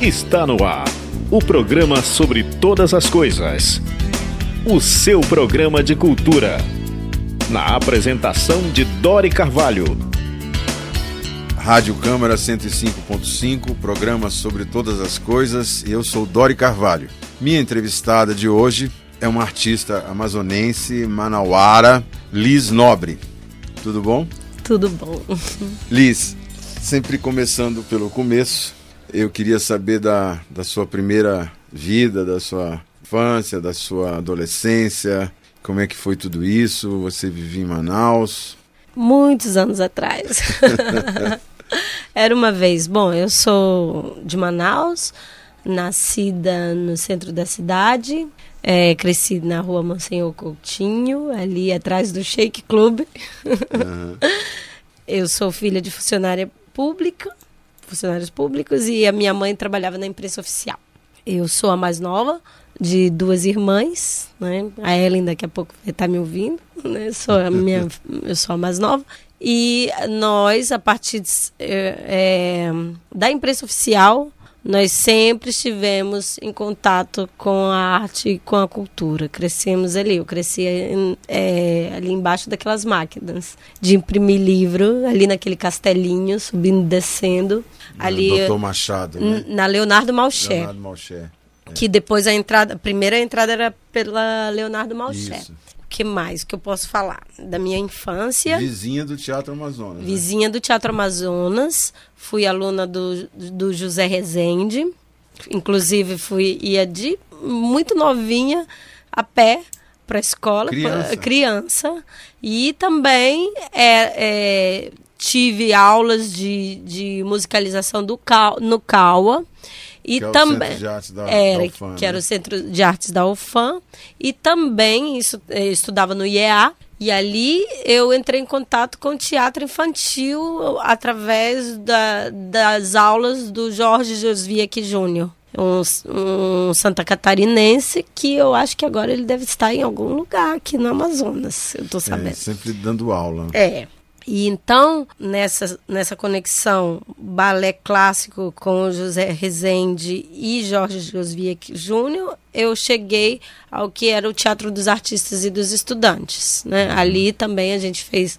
Está no ar o programa sobre todas as coisas. O seu programa de cultura. Na apresentação de Dori Carvalho. Rádio Câmara 105.5, programa sobre todas as coisas. Eu sou Dori Carvalho. Minha entrevistada de hoje é uma artista amazonense, manauara, Liz Nobre. Tudo bom? Tudo bom. Liz, sempre começando pelo começo, eu queria saber da, da sua primeira vida, da sua infância, da sua adolescência, como é que foi tudo isso? Você vivia em Manaus? Muitos anos atrás. Era uma vez. Bom, eu sou de Manaus, nascida no centro da cidade, é, cresci na rua Monsenhor Coutinho, ali atrás do Shake Club. Uhum. eu sou filha de funcionária pública, funcionários públicos, e a minha mãe trabalhava na imprensa oficial. Eu sou a mais nova de duas irmãs, né? A Ellen daqui a pouco vai estar me ouvindo, né? Sou a minha, eu sou a mais nova. E nós, a partir de, é, é, da imprensa oficial, nós sempre estivemos em contato com a arte e com a cultura. Crescemos ali. Eu cresci é, ali embaixo daquelas máquinas de imprimir livro, ali naquele castelinho, subindo e descendo. ali, Doutor Machado, né? Na Leonardo Malcher. Leonardo Malcher. É. Que depois a entrada, a primeira entrada era pela Leonardo Malcher. Isso que mais que eu posso falar? Da minha infância. Vizinha do Teatro Amazonas. Né? Vizinha né? do Teatro Amazonas. Fui aluna do, do José Rezende. Inclusive, fui ia de muito novinha a pé para a escola. Criança. Pra, criança. E também é, é, tive aulas de, de musicalização do, no CAUA. E que também era, da UFAM, que né? era o Centro de Artes da UFAM. E também isso, eh, estudava no IEA. E ali eu entrei em contato com o teatro infantil através da, das aulas do Jorge Josviak Júnior. Um, um, Santa Catarinense que eu acho que agora ele deve estar em algum lugar aqui no Amazonas, eu tô é, sabendo. É, sempre dando aula. É. E então, nessa, nessa conexão balé clássico com José Rezende e Jorge Josviak Júnior, eu cheguei ao que era o Teatro dos Artistas e dos Estudantes. Né? Uhum. Ali também a gente fez.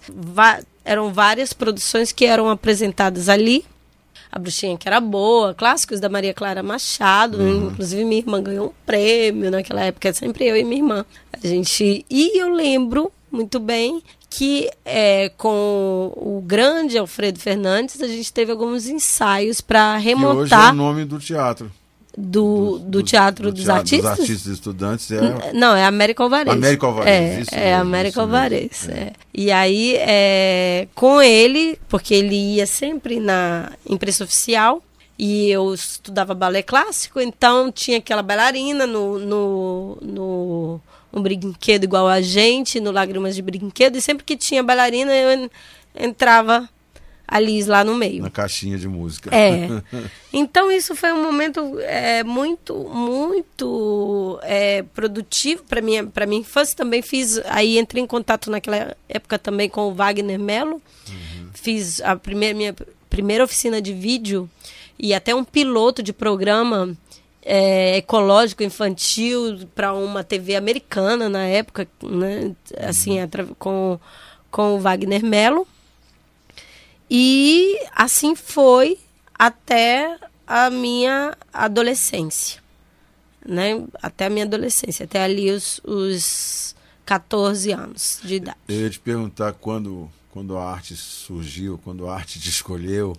Eram várias produções que eram apresentadas ali. A Bruxinha que era boa, clássicos da Maria Clara Machado, uhum. inclusive minha irmã ganhou um prêmio naquela época, sempre eu e minha irmã. A gente. E eu lembro muito bem que é, com o grande Alfredo Fernandes a gente teve alguns ensaios para remontar. Que hoje é o nome do teatro. Do, do, do, Teatro do dos teatro, Artistas? Dos Artistas Estudantes é... Não, é América Alvarez. América Alvarez, é, isso É, América Alvarez. É. É. E aí, é, com ele, porque ele ia sempre na imprensa oficial, e eu estudava balé clássico, então tinha aquela bailarina no, no, no um brinquedo igual a gente, no Lágrimas de Brinquedo, e sempre que tinha bailarina, eu entrava a Liz lá no meio. Na caixinha de música. É. Então isso foi um momento é, muito, muito é, produtivo para minha, para minha infância. Também fiz, aí entrei em contato naquela época também com o Wagner Melo. Uhum. Fiz a primeira, minha primeira oficina de vídeo e até um piloto de programa é, ecológico infantil para uma TV americana na época, né? assim, com, com o Wagner Mello. E assim foi até a minha adolescência. Né? Até a minha adolescência, até ali os, os 14 anos de idade. Eu ia te perguntar quando, quando a arte surgiu, quando a arte te escolheu,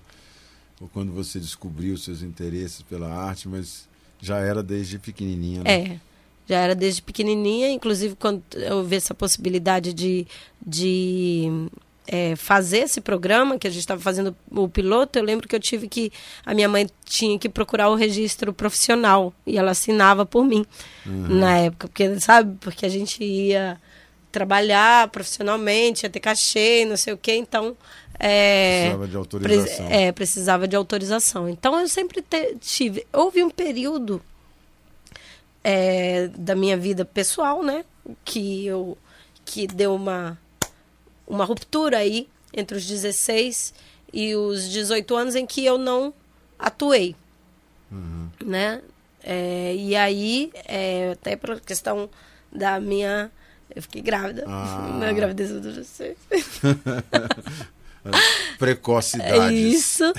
ou quando você descobriu seus interesses pela arte, mas já era desde pequenininha, né? É, já era desde pequenininha. Inclusive, quando eu vi essa possibilidade de, de é, fazer esse programa, que a gente estava fazendo o piloto, eu lembro que eu tive que. A minha mãe tinha que procurar o registro profissional e ela assinava por mim uhum. na época, porque, sabe, porque a gente ia trabalhar profissionalmente, ia ter cachê, não sei o quê, então é, precisava de autorização. É, precisava de autorização. Então eu sempre te, tive. Houve um período é, da minha vida pessoal, né? Que eu que deu uma, uma ruptura aí entre os 16 e os 18 anos em que eu não atuei. Uhum. Né? É, e aí, é, até pela questão da minha. Eu fiquei grávida. Ah. Na gravidez do 16. precocidades. Isso.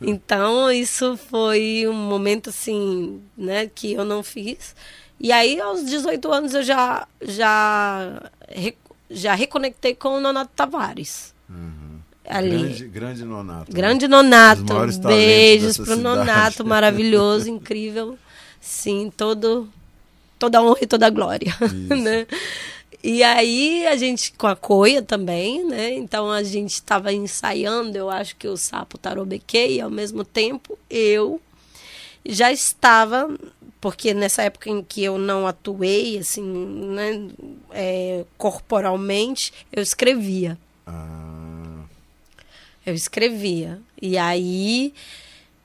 Então, isso foi um momento assim, né, que eu não fiz. E aí, aos 18 anos, eu já, já, já reconectei com o Nonato Tavares. Uhum. Ali. Grande, grande Nonato. Né? Grande Nonato. Beijos pro cidade. Nonato, maravilhoso, incrível. Sim, todo, toda a honra e toda a glória. Isso. né? E aí a gente com a coia também, né? Então a gente estava ensaiando, eu acho que o sapo tarobequei, e ao mesmo tempo eu já estava porque nessa época em que eu não atuei assim né, é, corporalmente eu escrevia ah. eu escrevia e aí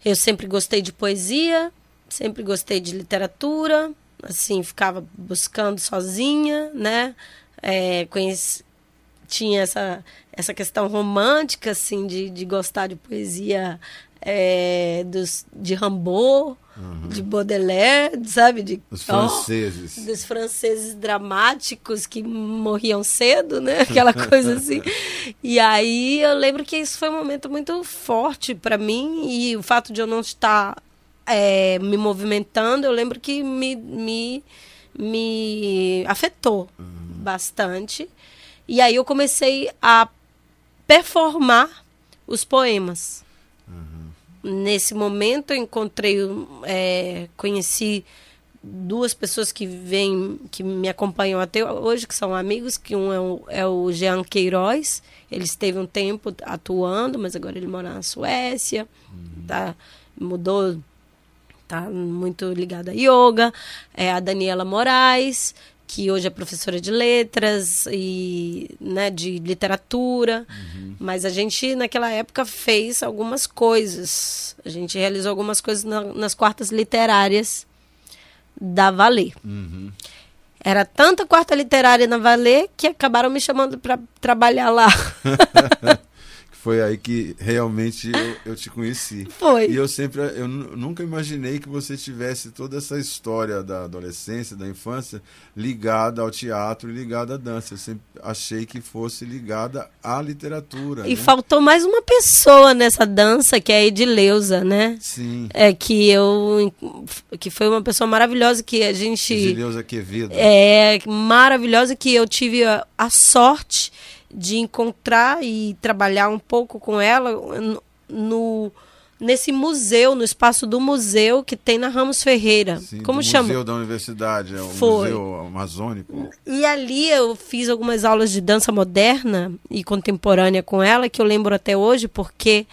eu sempre gostei de poesia sempre gostei de literatura assim ficava buscando sozinha né é, conheci, tinha essa essa questão romântica assim de, de gostar de poesia é, dos, de Rimbaud, uhum. de Baudelaire, sabe? De, Os franceses. Oh, dos franceses dramáticos que morriam cedo, né? Aquela coisa assim. E aí eu lembro que isso foi um momento muito forte para mim e o fato de eu não estar é, me movimentando, eu lembro que me, me, me afetou uhum. bastante. E aí eu comecei a performar os poemas nesse momento eu encontrei, é, conheci duas pessoas que vêm, que me acompanham até hoje, que são amigos, que um é o, é o Jean Queiroz, ele esteve um tempo atuando, mas agora ele mora na Suécia, uhum. tá, mudou, tá muito ligado a yoga, é a Daniela Moraes, que hoje é professora de letras e né, de literatura, uhum. mas a gente naquela época fez algumas coisas. A gente realizou algumas coisas na, nas quartas literárias da Valer. Uhum. Era tanta quarta literária na Valer que acabaram me chamando para trabalhar lá. foi aí que realmente eu, eu, te conheci. Foi. E eu sempre, eu nunca imaginei que você tivesse toda essa história da adolescência, da infância, ligada ao teatro e ligada à dança. Eu sempre achei que fosse ligada à literatura. E né? faltou mais uma pessoa nessa dança, que é a Edileuza, né? Sim. É que eu, que foi uma pessoa maravilhosa que a gente... Edileuza Quevedo. É, maravilhosa que eu tive a, a sorte de encontrar e trabalhar um pouco com ela no nesse museu, no espaço do museu que tem na Ramos Ferreira. Sim, Como chama? Museu da Universidade, é o Foi. Museu Amazônico. E ali eu fiz algumas aulas de dança moderna e contemporânea com ela, que eu lembro até hoje, porque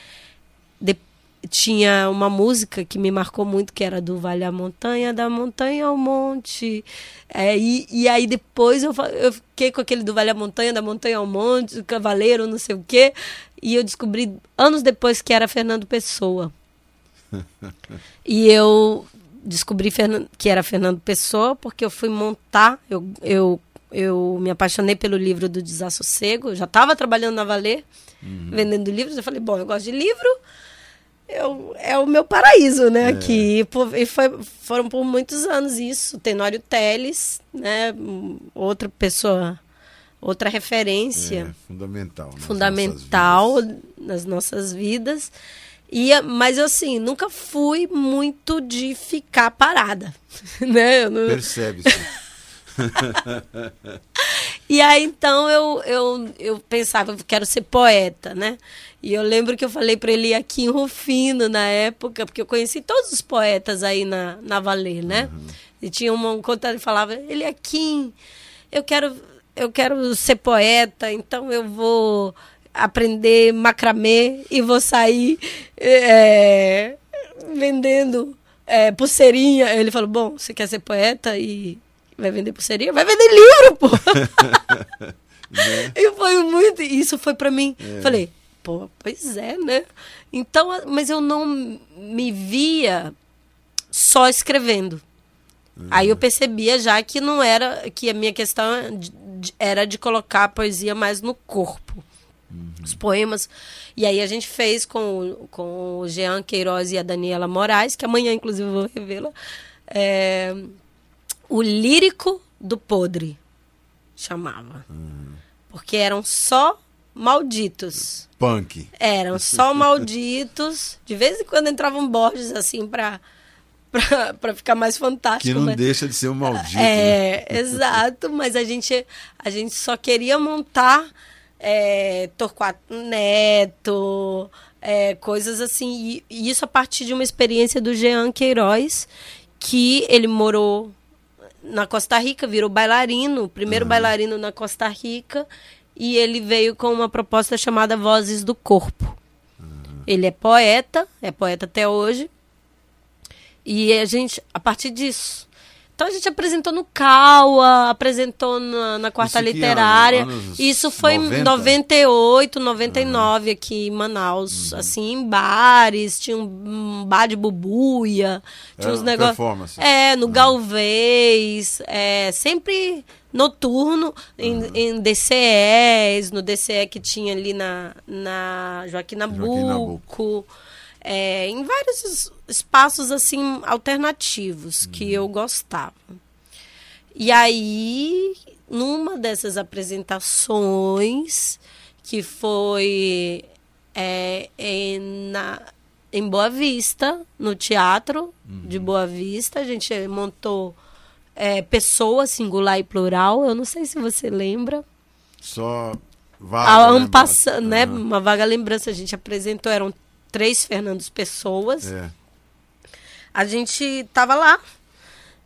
tinha uma música que me marcou muito, que era do Vale à Montanha, da Montanha ao Monte. É, e, e aí depois eu, eu fiquei com aquele do Vale à Montanha, da Montanha ao Monte, do Cavaleiro, não sei o quê. E eu descobri anos depois que era Fernando Pessoa. e eu descobri que era Fernando Pessoa porque eu fui montar, eu, eu, eu me apaixonei pelo livro do Desassossego, eu já estava trabalhando na Valer, uhum. vendendo livros, eu falei, bom, eu gosto de livro, eu, é o meu paraíso, né? É. Aqui. E foi, foram por muitos anos isso. Tenório Teles, né? Outra pessoa, outra referência. É, fundamental. Nas fundamental nossas nas nossas vidas. E, mas assim, nunca fui muito de ficar parada. Né? Não... Percebe-se. e aí, então, eu, eu, eu pensava, eu quero ser poeta, né? E eu lembro que eu falei para ele aqui em Rufino na época, porque eu conheci todos os poetas aí na, na Valer, né? Uhum. E tinha um contato que falava, ele aqui, eu quero eu quero ser poeta, então eu vou aprender macramê e vou sair é, vendendo é, pulseirinha. Ele falou, bom, você quer ser poeta e vai vender pulseirinha? Vai vender livro, pô! né? E foi muito... Isso foi para mim. É. Falei, pô, pois é, né? Então, mas eu não me via só escrevendo. Uhum. Aí eu percebia já que não era, que a minha questão era de colocar a poesia mais no corpo. os poemas. E aí a gente fez com, com o Jean Queiroz e a Daniela Moraes, que amanhã, inclusive, eu vou revê-la. É, o Lírico do Podre, chamava. Porque eram só malditos. Punk. Eram só malditos. De vez em quando entravam Borges, assim, pra, pra, pra ficar mais fantástico. Que não mas- deixa de ser um maldito. né? é, exato, mas a gente, a gente só queria montar é, Torquato Neto, é, coisas assim, e, e isso a partir de uma experiência do Jean Queiroz, que ele morou na Costa Rica, virou bailarino, o primeiro bailarino na Costa Rica, e ele veio com uma proposta chamada Vozes do Corpo. Ele é poeta, é poeta até hoje, e a gente, a partir disso. Então a gente apresentou no CAUA, apresentou na, na quarta Isso literária. ano? Isso foi 90? em 98, 99 aqui em Manaus. Assim, em bares, tinha um, bar de bubuia, tinha Era uns negócios. performance. É, no Galvez, é, sempre noturno, em, em DCEs, no DCE que tinha ali na, na Joaquim Joaquim Nabuco. É, em vários es- espaços assim alternativos que eu gostava. E aí, numa dessas apresentações, que foi é, em, na, em Boa Vista, no teatro de Boa Vista, a gente montou é, pessoa singular e plural. Eu não sei se você lembra. Só A vaga. ano né, né? Aham. Uma vaga lembrança, a gente apresentou, eram três Fernandos Pessoas. É. A gente tava lá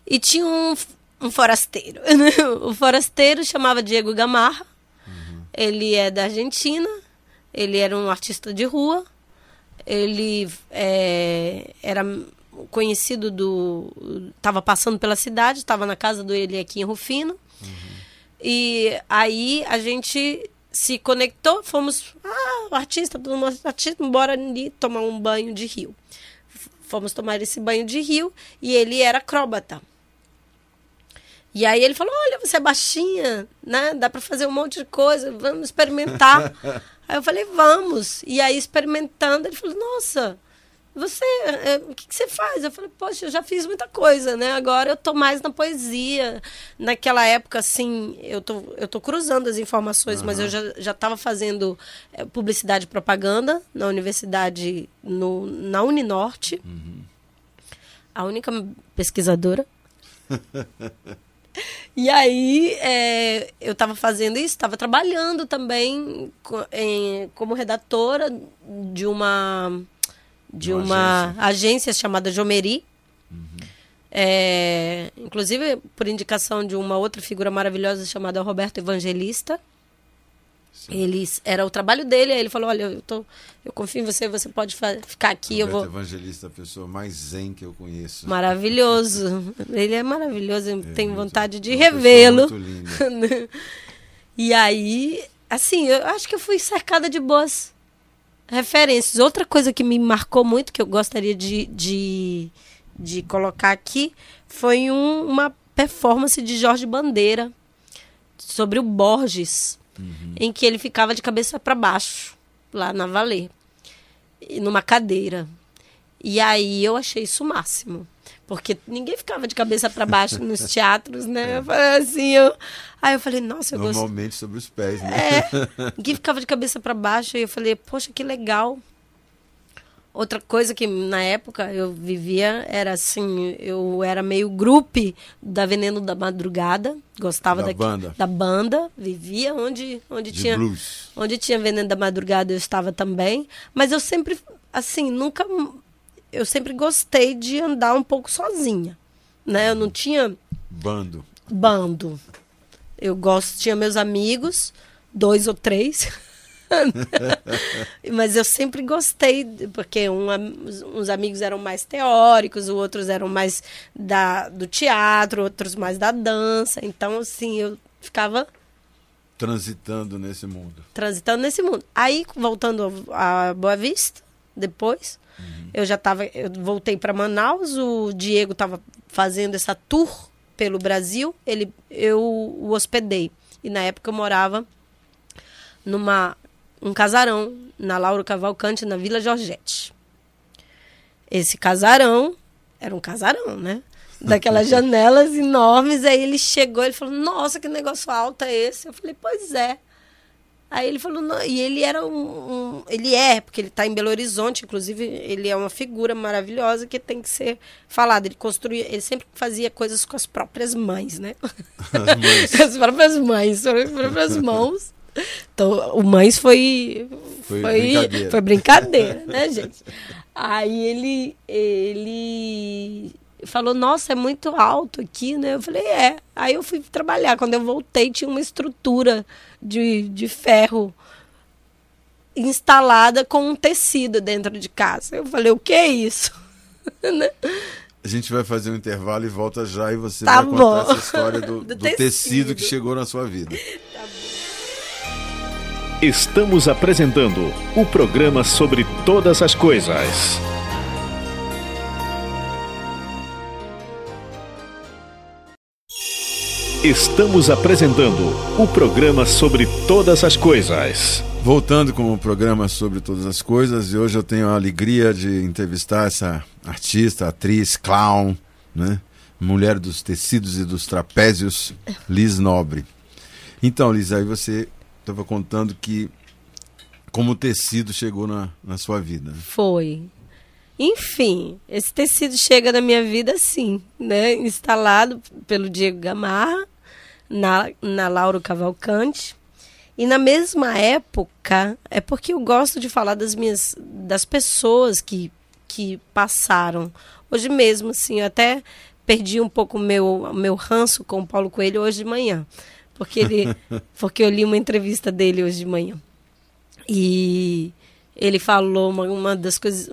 e tinha um, um forasteiro. o forasteiro chamava Diego Gamarra. Ele é da Argentina. Ele era um artista de rua. Ele é, era conhecido do. Estava passando pela cidade, estava na casa dele aqui em Rufino. E aí a gente se conectou, fomos, ah, o artista, todo mundo artista, bora ali tomar um banho de rio. Fomos tomar esse banho de rio e ele era acróbata. E aí ele falou: Olha, você é baixinha, né? Dá pra fazer um monte de coisa, vamos experimentar. aí eu falei: Vamos. E aí, experimentando, ele falou: Nossa, você, é, o que, que você faz? Eu falei: Poxa, eu já fiz muita coisa, né? Agora eu tô mais na poesia. Naquela época, assim, eu tô, eu tô cruzando as informações, mas eu já, já tava fazendo é, publicidade e propaganda na universidade, no, na Uninorte. A única pesquisadora. E aí, é, eu estava fazendo isso, estava trabalhando também em- como redatora de uma de uma uma agência, chamada Jomeri. É, inclusive, por indicação de uma outra figura maravilhosa chamada Roberto Evangelista. Ele, era o trabalho dele, aí ele falou, olha, eu, tô, eu confio em você, você pode ficar aqui, eu Roberto vou... Evangelista, a pessoa mais zen que eu conheço. Maravilhoso. Ele é maravilhoso. Eu tenho muito- vontade de revê-lo. e aí, assim, eu acho que eu fui cercada de boas referências. Outra coisa que me marcou muito, que eu gostaria de, de, de colocar aqui, foi um- uma performance de Jorge Bandeira sobre o Borges, em que ele ficava de cabeça para baixo, lá na Valer, e numa cadeira. E aí eu achei isso o máximo. Porque ninguém ficava de cabeça para baixo nos teatros, né? Eu falei assim, eu... Aí eu falei, nossa, eu gostei. Normalmente sobre os pés, né? É, ninguém ficava de cabeça para baixo e eu falei, poxa, que legal. Outra coisa que na época eu vivia era assim, eu era meio grupo da Veneno da Madrugada, gostava Da daqui- banda. da banda, vivia onde onde De tinha blues. onde tinha Veneno da Madrugada eu estava também, mas eu sempre assim, nunca eu sempre gostei de andar um pouco sozinha, né? Eu não tinha Bando. bando. Eu gosto, tinha meus amigos, dois ou três. Mas eu sempre gostei, porque um, uns amigos eram mais teóricos, outros eram mais da, do teatro, outros mais da dança. Então, assim, eu ficava Transitando nesse mundo. transitando nesse mundo. Aí, voltando a Boa Vista, depois, eu já estava, eu voltei para Manaus, o Diego estava fazendo essa tour pelo Brasil, ele, eu o hospedei. E na época eu morava numa um casarão na Lauro Cavalcante, na Vila Georgette. Esse casarão era um casarão, né? Daquelas janelas enormes. Aí ele chegou, ele falou: Nossa, que negócio alto é esse? Eu falei: Pois é. Aí ele falou, não, e ele era um, um ele é, porque ele está em Belo Horizonte, inclusive ele é uma figura maravilhosa que tem que ser falada. Ele construía, ele sempre fazia coisas com as próprias mães, né? As, as próprias mães, as próprias mãos. Então, o mães foi foi, foi brincadeira. foi brincadeira, né, gente? Aí ele ele falou, nossa, é muito alto aqui, né? Eu falei, é. Aí eu fui trabalhar. Quando eu voltei, tinha uma estrutura de, de ferro instalada com um tecido dentro de casa. Eu falei, o que é isso? Né? A gente vai fazer um intervalo e volta já e você Tá vai contar bom. essa história do, Do do tecido. tecido. que chegou na sua vida. Estamos apresentando o programa sobre todas as coisas. Estamos apresentando o programa sobre todas as coisas. Voltando com o programa sobre todas as coisas, e hoje eu tenho a alegria de entrevistar essa artista, atriz, clown, né? Mulher dos tecidos e dos trapézios, Liz Nobre. Então, Liz, aí você estava contando que como o tecido chegou na, na sua vida. Foi. Enfim, esse tecido chega na minha vida assim, né? Instalado pelo Diego Gamarra, na, na Lauro Cavalcante. E na mesma época, é porque eu gosto de falar das minhas das pessoas que, que passaram. Hoje mesmo, assim, eu até perdi um pouco o meu, meu ranço com o Paulo Coelho hoje de manhã. Porque, ele, porque eu li uma entrevista dele hoje de manhã. E ele falou uma, uma das coisas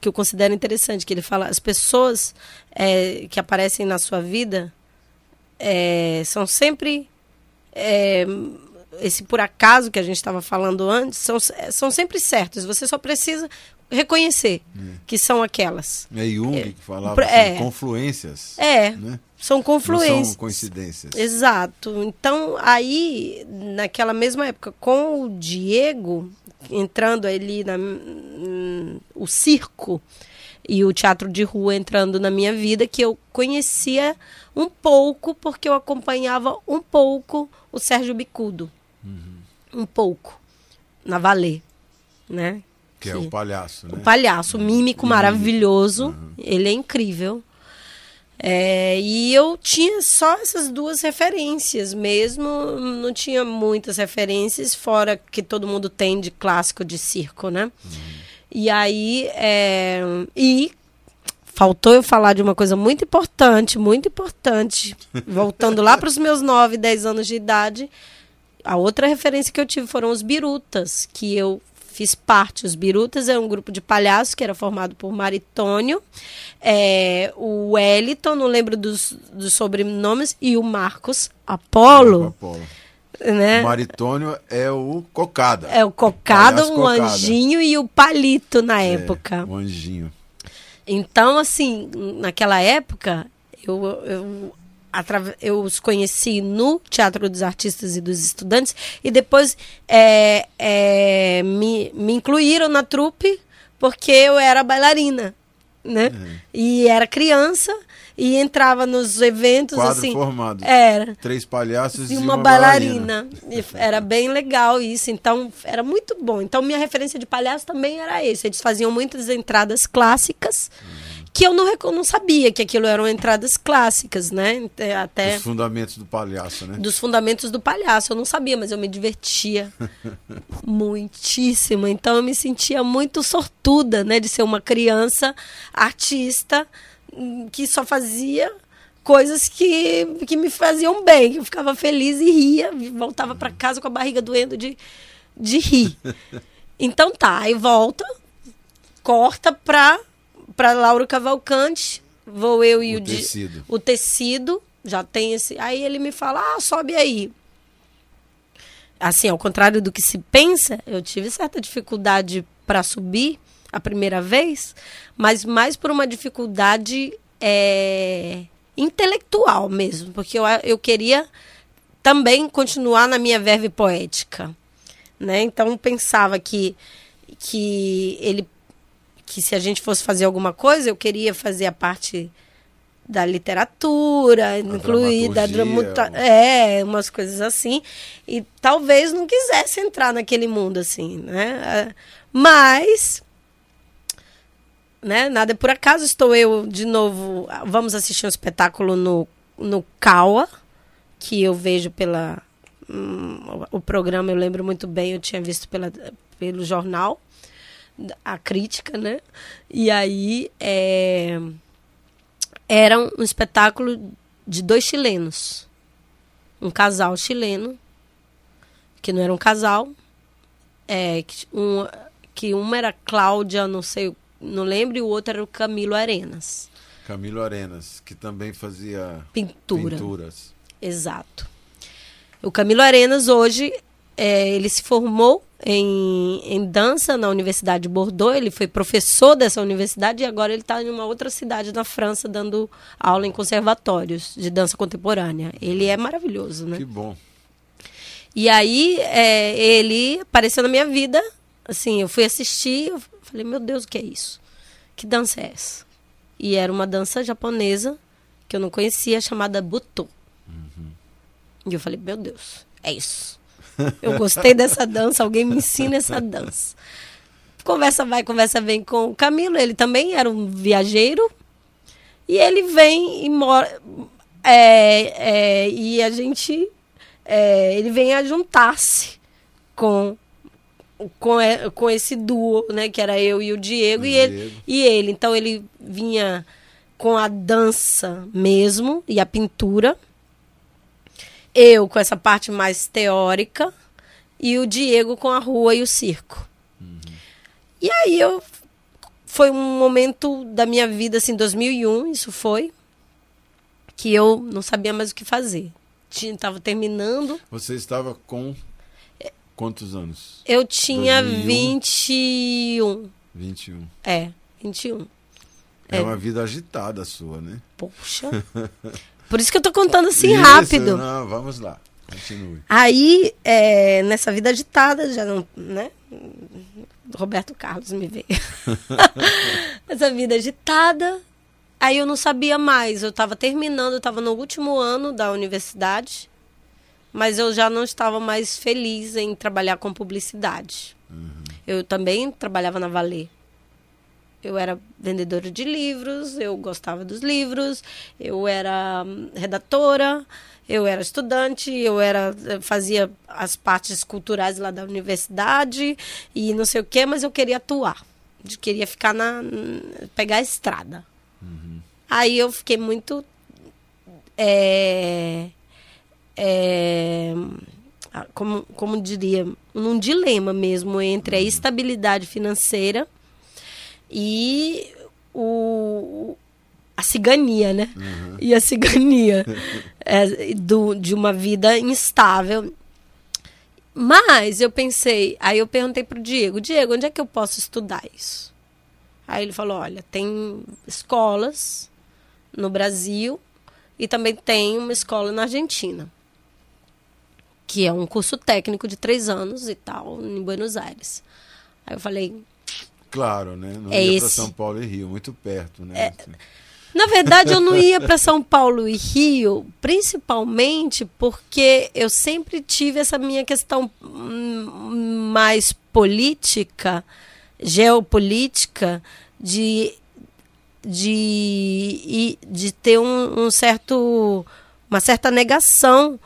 que eu considero interessante, que ele fala, as pessoas é, que aparecem na sua vida é, são sempre é, esse por acaso que a gente estava falando antes, são, são sempre certos. Você só precisa reconhecer que são aquelas. É Jung que falava É. assim, confluências. É, Né? são Não confluências. são coincidências. Exato. Então, aí, naquela mesma época, com o Diego entrando ali na hum, o circo e o teatro de rua entrando na minha vida, que eu conhecia um pouco, porque eu acompanhava um pouco o Sérgio Bicudo. Um pouco. Na Valê, né? Que é o palhaço, né? O palhaço, o mímico maravilhoso. Ele é incrível. É, e eu tinha só essas duas referências mesmo, não tinha muitas referências, fora que todo mundo tem de clássico de circo, né? E aí, é, e faltou eu falar de uma coisa muito importante, muito importante, voltando lá para os meus 9, 10 anos de idade, a outra referência que eu tive foram os Birutas, que eu fiz parte. Os Birutas é um grupo de palhaços que era formado por Maritônio, é, o Wellington, não lembro dos, dos sobrenomes, e o Marcos Apolo. Apolo. Né? O Maritônio é o Cocada. É o Cocada, o Cocada. Anjinho e o Palito na É, época. o anjinho. Então, assim, naquela época, eu, eu, eu os conheci no Teatro dos Artistas e dos Estudantes e depois é, é, me, me incluíram na trupe porque eu era bailarina, né? E era criança e entrava nos eventos Quadro assim. formado. Era Três palhaços e e uma, bailarina. F- era bem legal isso. Então, era muito bom. Então, minha referência de palhaço também era esse. Eles faziam muitas entradas clássicas que eu não, não sabia que aquilo eram entradas clássicas, né? Até Os fundamentos do palhaço, né? dos fundamentos do palhaço. Eu não sabia, mas eu me divertia muitíssimo. Então eu me sentia muito sortuda, né, de ser uma criança artista hum, que só fazia coisas que, que me faziam bem, que eu ficava feliz e ria, voltava para casa com a barriga doendo de, de rir. Então tá, aí volta, corta pra, pra Laura Cavalcante, vou eu e O o, tecido. o tecido, já tem esse. Aí ele me fala: ah, sobe aí. Assim, ao contrário do que se pensa, eu tive certa dificuldade para subir a primeira vez, mas mais por uma dificuldade é, intelectual mesmo, porque eu, eu queria também continuar na minha verve poética. né? Então pensava que que ele que se a gente fosse fazer alguma coisa, eu queria fazer a parte da literatura, incluída dramaturgia, é, umas coisas assim, e talvez não quisesse entrar naquele mundo assim, né? Mas né, nada por acaso, estou eu de novo, vamos assistir um espetáculo no no Caua, que eu vejo pela hum, o programa, eu lembro muito bem, eu tinha visto pela, pelo jornal a crítica, né? E aí é, era um espetáculo de dois chilenos. Um casal chileno, que não era um casal, é, que, um, que uma era Cláudia, não sei, não lembro, e o outro era o Camilo Arenas. Camilo Arenas, que também fazia Pintura. pinturas. Exato. O Camilo Arenas hoje é, ele se formou em, em dança na Universidade de Bordeaux. Ele foi professor dessa universidade e agora ele está em uma outra cidade na França dando aula em conservatórios de dança contemporânea. Ele é maravilhoso, né? Que bom. E aí é, ele apareceu na minha vida. Assim, eu fui assistir, falei, meu Deus, o que é isso? Que dança é essa? E era uma dança japonesa que eu não conhecia, chamada Butô. Uhum. E eu falei, meu Deus, é isso. Eu gostei dessa dança, alguém me ensina essa dança. Conversa vai, conversa vem com o Camilo, ele também era um viajeiro. E ele vem e mora. É, é, e a gente. É, ele vem a juntar-se com, com, com esse duo, né? Que era eu e o Diego, o e, Diego. Ele, e ele. Então ele vinha com a dança mesmo e a pintura eu com essa parte mais teórica e o Diego com a rua e o circo. Uhum. E aí eu foi um momento da minha vida assim, 2001, isso foi que eu não sabia mais o que fazer. Tinha tava terminando. Você estava com quantos anos? Eu tinha 2001. 21. É, 21. É, é uma vida agitada a sua, né? Poxa. Por isso que eu tô contando assim isso, rápido. Não, vamos lá. Continue. Aí, é, nessa vida agitada, já não, né? Roberto Carlos me veio. Essa vida agitada. Aí eu não sabia mais. Eu estava terminando, eu estava no último ano da universidade. Mas eu já não estava mais feliz em trabalhar com publicidade. Uhum. Eu também trabalhava na Valer. Eu era vendedora de livros, eu gostava dos livros, eu era hum, redatora, eu era estudante, eu era fazia as partes culturais lá da universidade e não sei o que, mas eu queria atuar, eu queria ficar na pegar a estrada. Uhum. Aí eu fiquei muito é, é, como, como diria, num dilema mesmo entre a uhum. estabilidade financeira e o, a cigania, né? Uhum. E a cigania é, do, de uma vida instável. Mas eu pensei, aí eu perguntei pro Diego, Diego, onde é que eu posso estudar isso? Aí ele falou, olha, tem escolas no Brasil e também tem uma escola na Argentina, que é um curso técnico de três anos e tal, em Buenos Aires. Aí eu falei, Claro, né? Não é ia para São Paulo e Rio, muito perto, né? É, assim. Na verdade, eu não ia para São Paulo e Rio, principalmente porque eu sempre tive essa minha questão hum, mais política, geopolítica, de, de, de ter um, um certo, uma certa negação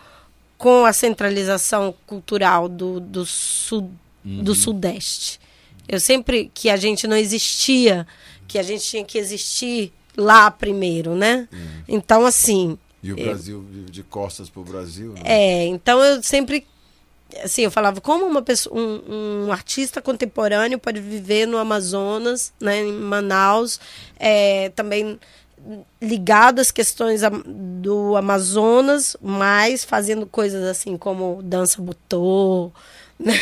com a centralização cultural do, do, sul, uhum. do Sudeste. Eu sempre que a gente não existia, que a gente tinha que existir lá primeiro, né? Uhum. Então, assim. E o Brasil vive de costas para o Brasil? Né? É, então eu sempre. Assim, eu falava, como uma pessoa, um, um artista contemporâneo pode viver no Amazonas, né, em Manaus, é, também ligado às questões do Amazonas, mas fazendo coisas assim como dança butô, né?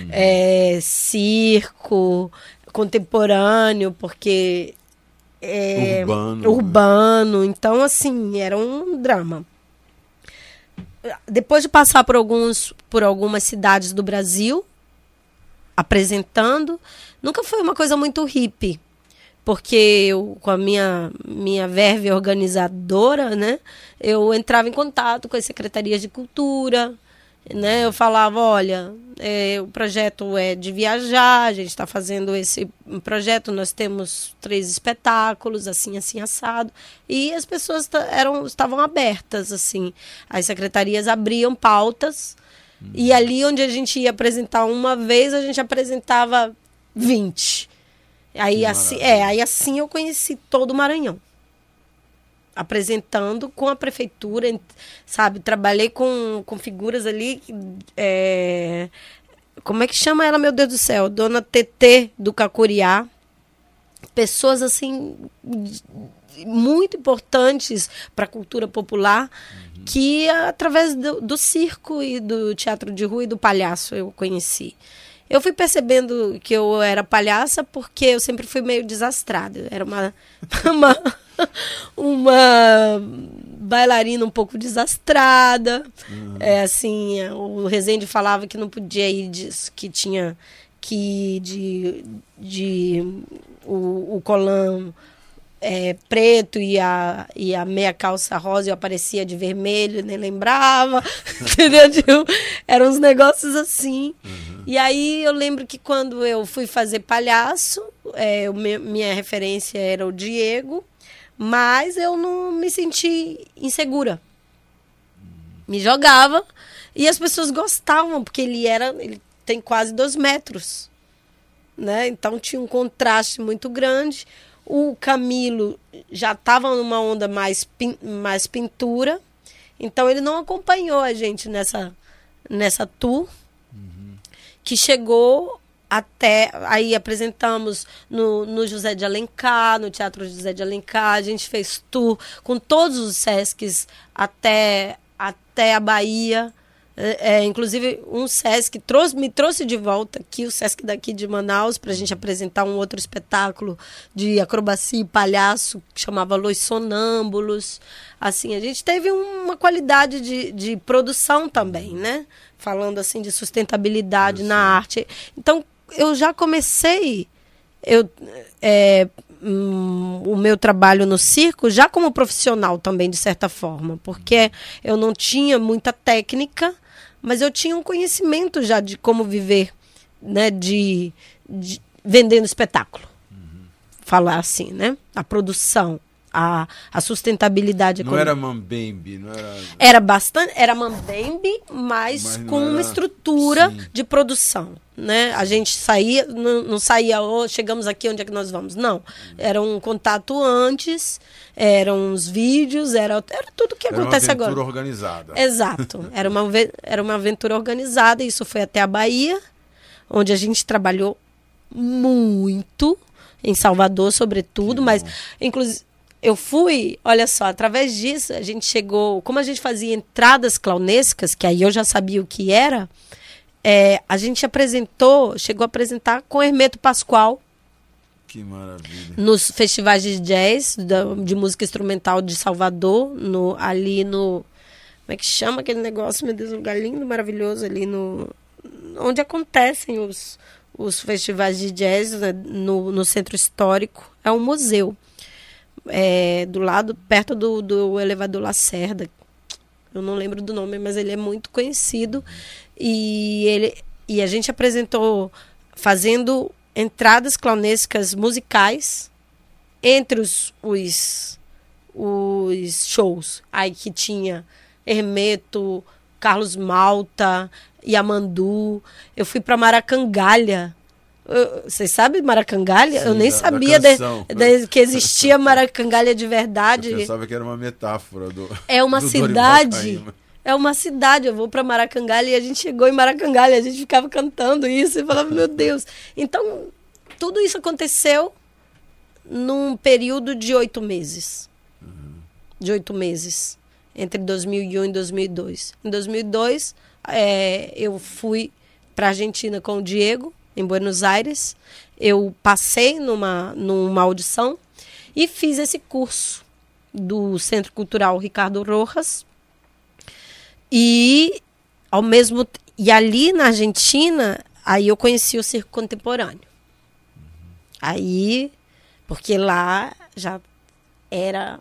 Uhum. É, circo, contemporâneo, porque é, urbano. Né? urbano. Então, assim, era um drama. Depois de passar por, alguns, por algumas cidades do Brasil, apresentando. Nunca foi uma coisa muito hippie, porque eu, com a minha, minha verve organizadora, né, eu entrava em contato com as secretarias de cultura, né, eu falava, olha, é, o projeto é de viajar, a gente está fazendo esse projeto, nós temos três espetáculos, assim, assim, assado, e as pessoas eram, estavam abertas, assim, as secretarias abriam pautas, hum. e ali onde a gente ia apresentar uma vez, a gente apresentava 20. Aí assim, é, aí assim eu conheci todo o Maranhão. Apresentando com a prefeitura, sabe? Trabalhei com, com figuras ali. É, como é que chama ela, meu Deus do céu? Dona TT do Cacuriá. Pessoas assim muito importantes para a cultura popular uhum. que através do, do circo e do teatro de rua e do palhaço eu conheci. Eu fui percebendo que eu era palhaça porque eu sempre fui meio desastrada. Era uma, uma, uma bailarina um pouco desastrada. Uhum. É, assim, o Rezende falava que não podia ir, de, que tinha que de, de o, o colã é, preto e a, e a meia calça rosa eu aparecia de vermelho, nem lembrava, entendeu? Tipo, eram uns negócios assim. Uhum. E aí eu lembro que quando eu fui fazer palhaço, é, minha referência era o Diego, mas eu não me senti insegura. Me jogava e as pessoas gostavam, porque ele era. Ele tem quase dois metros. Né? Então tinha um contraste muito grande. O Camilo já estava numa onda mais, pin, mais pintura, então ele não acompanhou a gente nessa, nessa tour. Que chegou até. Aí apresentamos no, no José de Alencar, no Teatro José de Alencar, a gente fez tour com todos os Sescs até, até a Bahia. É, é, inclusive, um SESC trouxe, me trouxe de volta aqui, o SESC daqui de Manaus, para a gente apresentar um outro espetáculo de acrobacia e palhaço que chamava Los Sonâmbulos. Assim, a gente teve uma qualidade de, de produção também, né? Falando assim de sustentabilidade na arte. Então, eu já comecei eu, é, hum, o meu trabalho no circo já como profissional também, de certa forma, porque eu não tinha muita técnica mas eu tinha um conhecimento já de como viver, né, de, de vendendo espetáculo. Uhum. Falar assim, né? A produção, a, a sustentabilidade não era mambembe não era era bastante era mambembe mas, mas com era... uma estrutura Sim. de produção né? A gente saía não, não saía oh, chegamos aqui onde é que nós vamos? Não. Era um contato antes eram os vídeos era era tudo que acontece agora era uma aventura agora. organizada. Exato. Era uma era uma aventura organizada isso foi até a Bahia onde a gente trabalhou muito em Salvador sobretudo mas inclusive eu fui, olha só, através disso a gente chegou, como a gente fazia entradas clownescas, que aí eu já sabia o que era, é, a gente apresentou, chegou a apresentar com Hermeto Pascoal. Que maravilha. Nos festivais de jazz, da, de música instrumental de Salvador, no, ali no. Como é que chama aquele negócio, meu Deus, um lugar lindo, maravilhoso ali no. Onde acontecem os, os festivais de jazz, né, no, no centro histórico. É um museu é, do lado, perto do, do elevador Lacerda. Eu não lembro do nome, mas ele é muito conhecido. E, ele, e a gente apresentou fazendo entradas clownescas musicais entre os, os, os shows. Aí que tinha Hermeto, Carlos Malta, Yamandu. Eu fui para Maracangalha vocês sabem Maracangalha? Sim, eu nem da, sabia da de, de, que existia Maracangalha de verdade. Eu pensava que era uma metáfora do. É uma do cidade. É uma cidade. Eu vou para Maracangalha e a gente chegou em Maracangalha, a gente ficava cantando isso e falava, meu Deus. Então, tudo isso aconteceu num período de oito meses. Uhum. De oito meses. Entre 2001 e 2002. Em 2002, é, eu fui para Argentina com o Diego em Buenos Aires. Eu passei numa, numa audição e fiz esse curso do Centro Cultural Ricardo Rojas. E ao mesmo e ali na Argentina aí eu conheci o circo contemporâneo. Aí, porque lá já era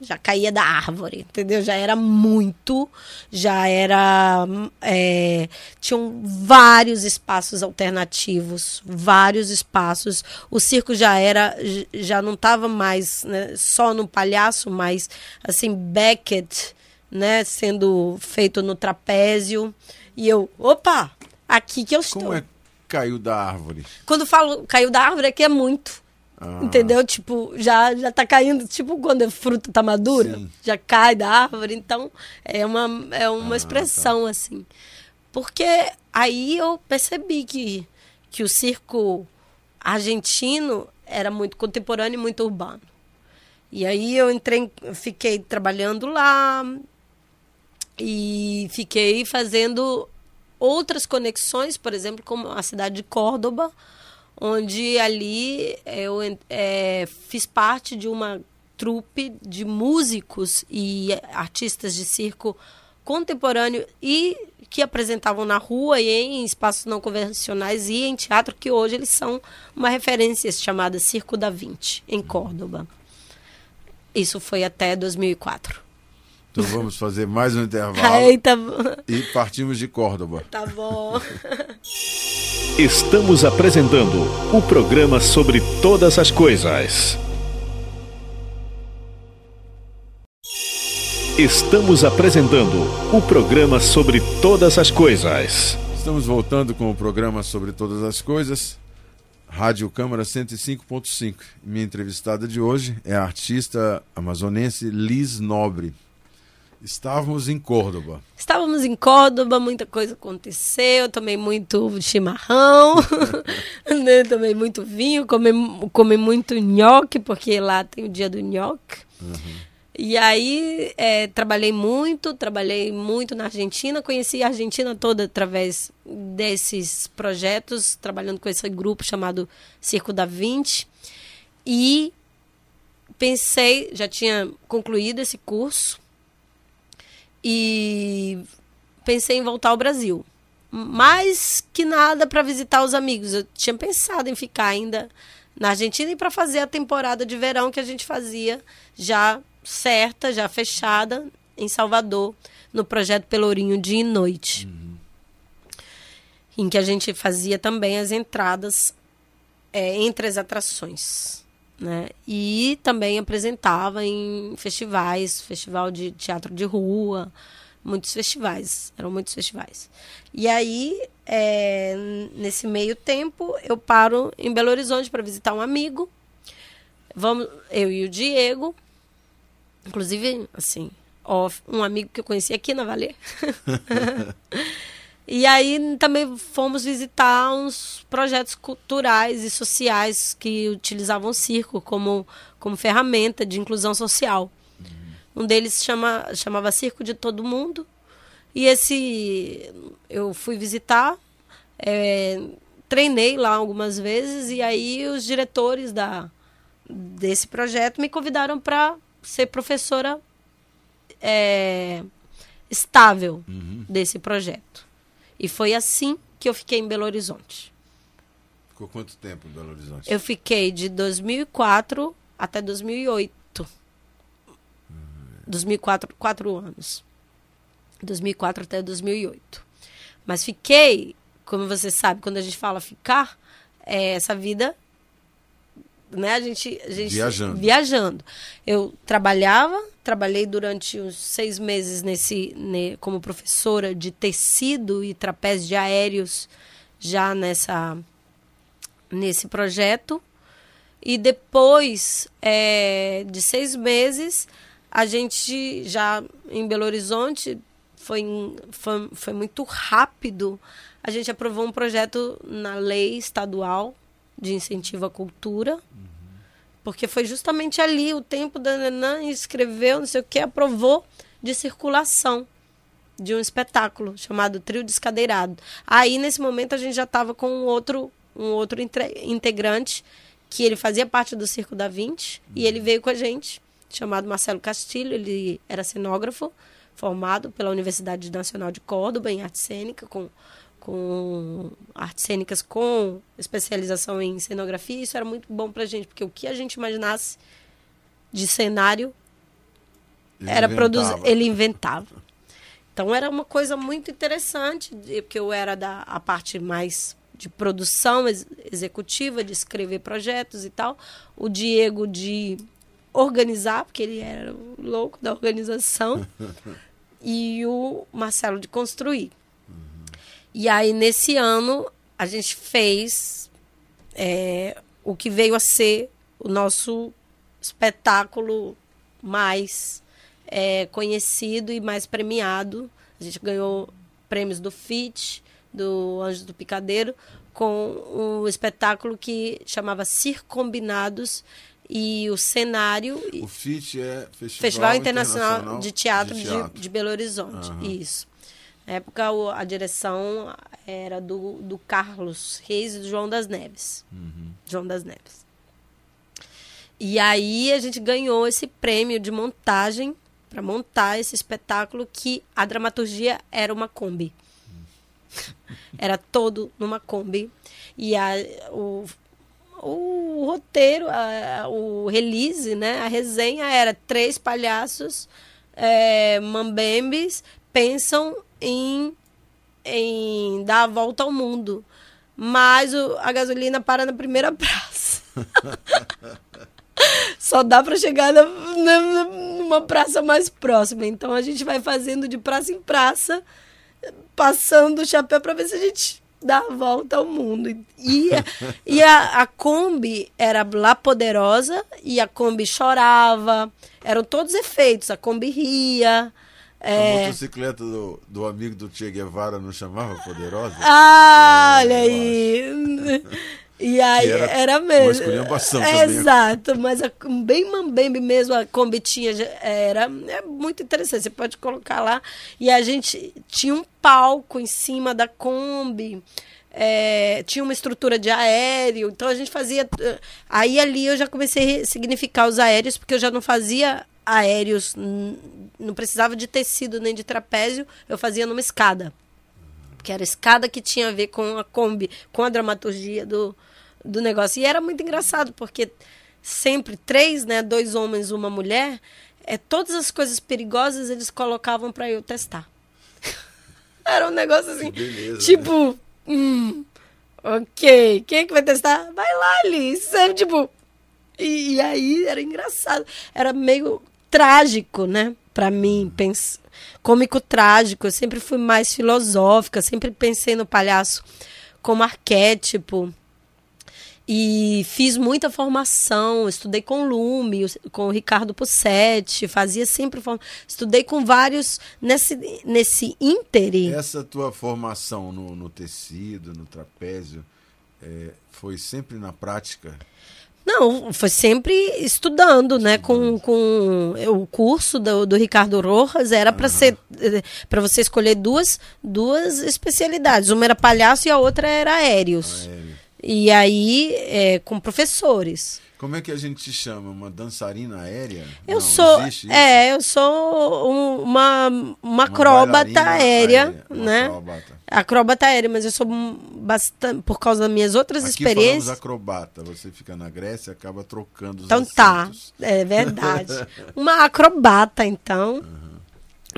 já caía da árvore, entendeu? Já era muito, já era. É, tinham vários espaços alternativos, vários espaços. O circo já era, já não estava mais né, só no palhaço, mas assim, Beckett, né, sendo feito no trapézio. E eu, opa, aqui que eu estou. Como é que caiu da árvore? Quando falo caiu da árvore, é que é muito. Ah. Entendeu? Tipo, já, já tá caindo, tipo quando a fruta tá madura, Sim. já cai da árvore. Então, é uma, é uma ah, expressão tá. assim. Porque aí eu percebi que, que o circo argentino era muito contemporâneo e muito urbano. E aí eu entrei, fiquei trabalhando lá e fiquei fazendo outras conexões, por exemplo, como a cidade de Córdoba, onde ali eu é, fiz parte de uma trupe de músicos e artistas de circo contemporâneo e que apresentavam na rua e em espaços não convencionais e em teatro, que hoje eles são uma referência chamada Circo da Vinci, em Córdoba. Isso foi até 2004. Então vamos fazer mais um intervalo. Eita. E partimos de Córdoba. Tá bom. Estamos apresentando o programa sobre todas as coisas. Estamos apresentando o programa sobre todas as coisas. Estamos voltando com o programa sobre todas as coisas. Rádio Câmara 105.5. Minha entrevistada de hoje é a artista amazonense Liz Nobre. Estávamos em Córdoba. Estávamos em Córdoba, muita coisa aconteceu, tomei muito chimarrão, né? tomei muito vinho, comi, comi muito nhoque, porque lá tem o dia do nhoque. Uhum. E aí é, trabalhei muito, trabalhei muito na Argentina, conheci a Argentina toda através desses projetos, trabalhando com esse grupo chamado Circo da Vinte. E pensei, já tinha concluído esse curso, e pensei em voltar ao Brasil. Mais que nada para visitar os amigos. Eu tinha pensado em ficar ainda na Argentina e para fazer a temporada de verão que a gente fazia já certa, já fechada em Salvador, no projeto Pelourinho Dia e Noite. Uhum. Em que a gente fazia também as entradas é, entre as atrações né? E também apresentava em festivais, festival de teatro de rua, muitos festivais, eram muitos festivais. E aí, é, nesse meio tempo, eu paro em Belo Horizonte para visitar um amigo. Vamos, eu e o Diego, inclusive, assim, um amigo que eu conheci aqui na Valer. E aí também fomos visitar uns projetos culturais e sociais que utilizavam o circo como, como ferramenta de inclusão social. Uhum. Um deles chama, chamava Circo de Todo Mundo. E esse eu fui visitar, é, treinei lá algumas vezes, e aí os diretores da, desse projeto me convidaram para ser professora é, estável uhum. desse projeto. E foi assim que eu fiquei em Belo Horizonte. Ficou quanto tempo em Belo Horizonte? Eu fiquei de 2004 até 2008. Hum. 2004, quatro anos. 2004 até 2008. Mas fiquei, como você sabe, quando a gente fala ficar, é essa vida né? A gente, a gente viajando. viajando. Eu trabalhava, trabalhei durante uns seis meses nesse, né, como professora de tecido e trapézio de aéreos já nessa nesse projeto. E depois é, de seis meses, a gente já em Belo Horizonte foi, foi, foi muito rápido. A gente aprovou um projeto na lei estadual de incentivo à cultura. Uhum. Porque foi justamente ali o tempo da Nanã escreveu, não sei o que, aprovou de circulação de um espetáculo chamado Trio Descadeirado. Aí, nesse momento, a gente já estava com um outro, um outro integrante que ele fazia parte do Circo da Vinte uhum. e ele veio com a gente, chamado Marcelo Castilho. Ele era cenógrafo, formado pela Universidade Nacional de Córdoba em arte cênica, com com artes cênicas com especialização em cenografia, isso era muito bom pra gente, porque o que a gente imaginasse de cenário Ele era produzir, ele inventava. Então era uma coisa muito interessante, porque eu era da a parte mais de produção ex- executiva, de escrever projetos e tal. O Diego de organizar, porque ele era o louco da organização. e o Marcelo de construir. E aí, nesse ano, a gente fez é, o que veio a ser o nosso espetáculo mais é, conhecido e mais premiado. A gente ganhou prêmios do FIT, do Anjos do Picadeiro, com um espetáculo que chamava Circombinados e o cenário O FIT é Festival, Festival Internacional, de Teatro de, Teatro. de Belo Horizonte. Aham. Isso. Na época, a direção era do, do Carlos Reis e do João das Neves. Uhum. João das Neves. E aí a gente ganhou esse prêmio de montagem para montar esse espetáculo que a dramaturgia era uma Kombi. Era todo numa Kombi. E a, o, o roteiro, a- o release, né? A resenha era três palhaços é, mambembes pensam em, em dar a volta ao mundo. Mas o- a gasolina para na primeira praça. Só dá para chegar na, na- numa praça mais próxima. Então a gente vai fazendo de praça em praça, passando o chapéu para ver se a gente dá a volta ao mundo. E, e a, a Kombi era lá poderosa e a Kombi chorava. Eram todos efeitos. A Kombi ria. A É, motocicleta do, do amigo do Che Guevara não chamava Poderosa? Ah, olha eu aí. E aí, era era, mesmo. É. Exato, mas a, bem mambembe mesmo, a Kombi tinha, já- era é muito interessante, você pode colocar lá. E a gente tinha um palco em cima da Kombi, é, tinha uma estrutura de aéreo, então a gente fazia... eh, Aí ali eu já comecei a significar os aéreos, porque eu já não fazia aéreos, não precisava de tecido nem de trapézio, eu fazia numa escada que era a escada que tinha a ver com a Kombi, com a dramaturgia do, do negócio. E era muito engraçado, porque sempre três, né, dois homens uma mulher, é, todas as coisas perigosas eles colocavam para eu testar. era um negócio assim, beleza, tipo, hum, ok, quem é que vai testar? Vai lá, sabe, tipo... E, e aí era engraçado, era meio trágico, né, para mim, pensar cômico trágico, eu sempre fui mais filosófica, sempre pensei no palhaço como arquétipo. E fiz muita formação, estudei com Lume, com o Ricardo Pussetti, fazia sempre forma... Estudei com vários nesse, nesse íntere. Essa tua formação no, no tecido, no trapézio, é, foi sempre na prática? Não, foi sempre estudando, né? Com, com o curso do, do Ricardo Rojas era para ser para você escolher duas, duas especialidades. Uma era palhaço e a outra era aéreos. Aéreo. E aí, é, com professores. Como é que a gente te chama? Uma dançarina aérea? Eu Não, sou, é, eu sou um- uma, uma acróbata bailarina aérea, uma né? Acróbata. Acróbata aérea, mas eu sou bastante por causa das minhas outras Aqui experiências. acrobata. Você fica na Grécia e acaba trocando os Então tá, é verdade. Uma acrobata, então.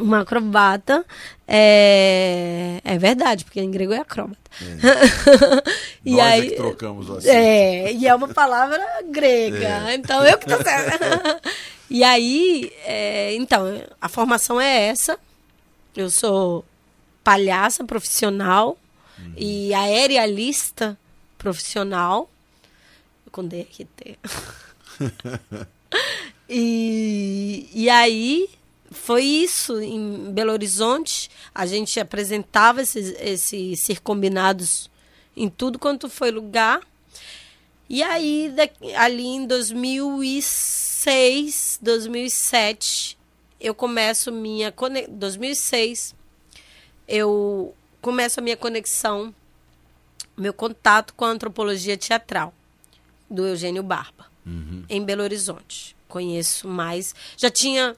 Uma acrobata. É, é verdade, porque em grego é acróbata. e Nós aí, é que trocamos acento. É, e é uma palavra grega. É. Então eu que tô certa. e aí, é, então, a formação é essa. Eu sou palhaça profissional e aerialista profissional. Com DRT. E, e aí foi isso em Belo Horizonte. A gente apresentava esses, esses circombinados em tudo quanto foi lugar. E aí, da- ali em 2006, 2007, eu começo minha. cone- 2006, eu começo a minha conexão, meu contato com a antropologia teatral do Eugênio Barba Uhum. em Belo Horizonte. Conheço mais. Já tinha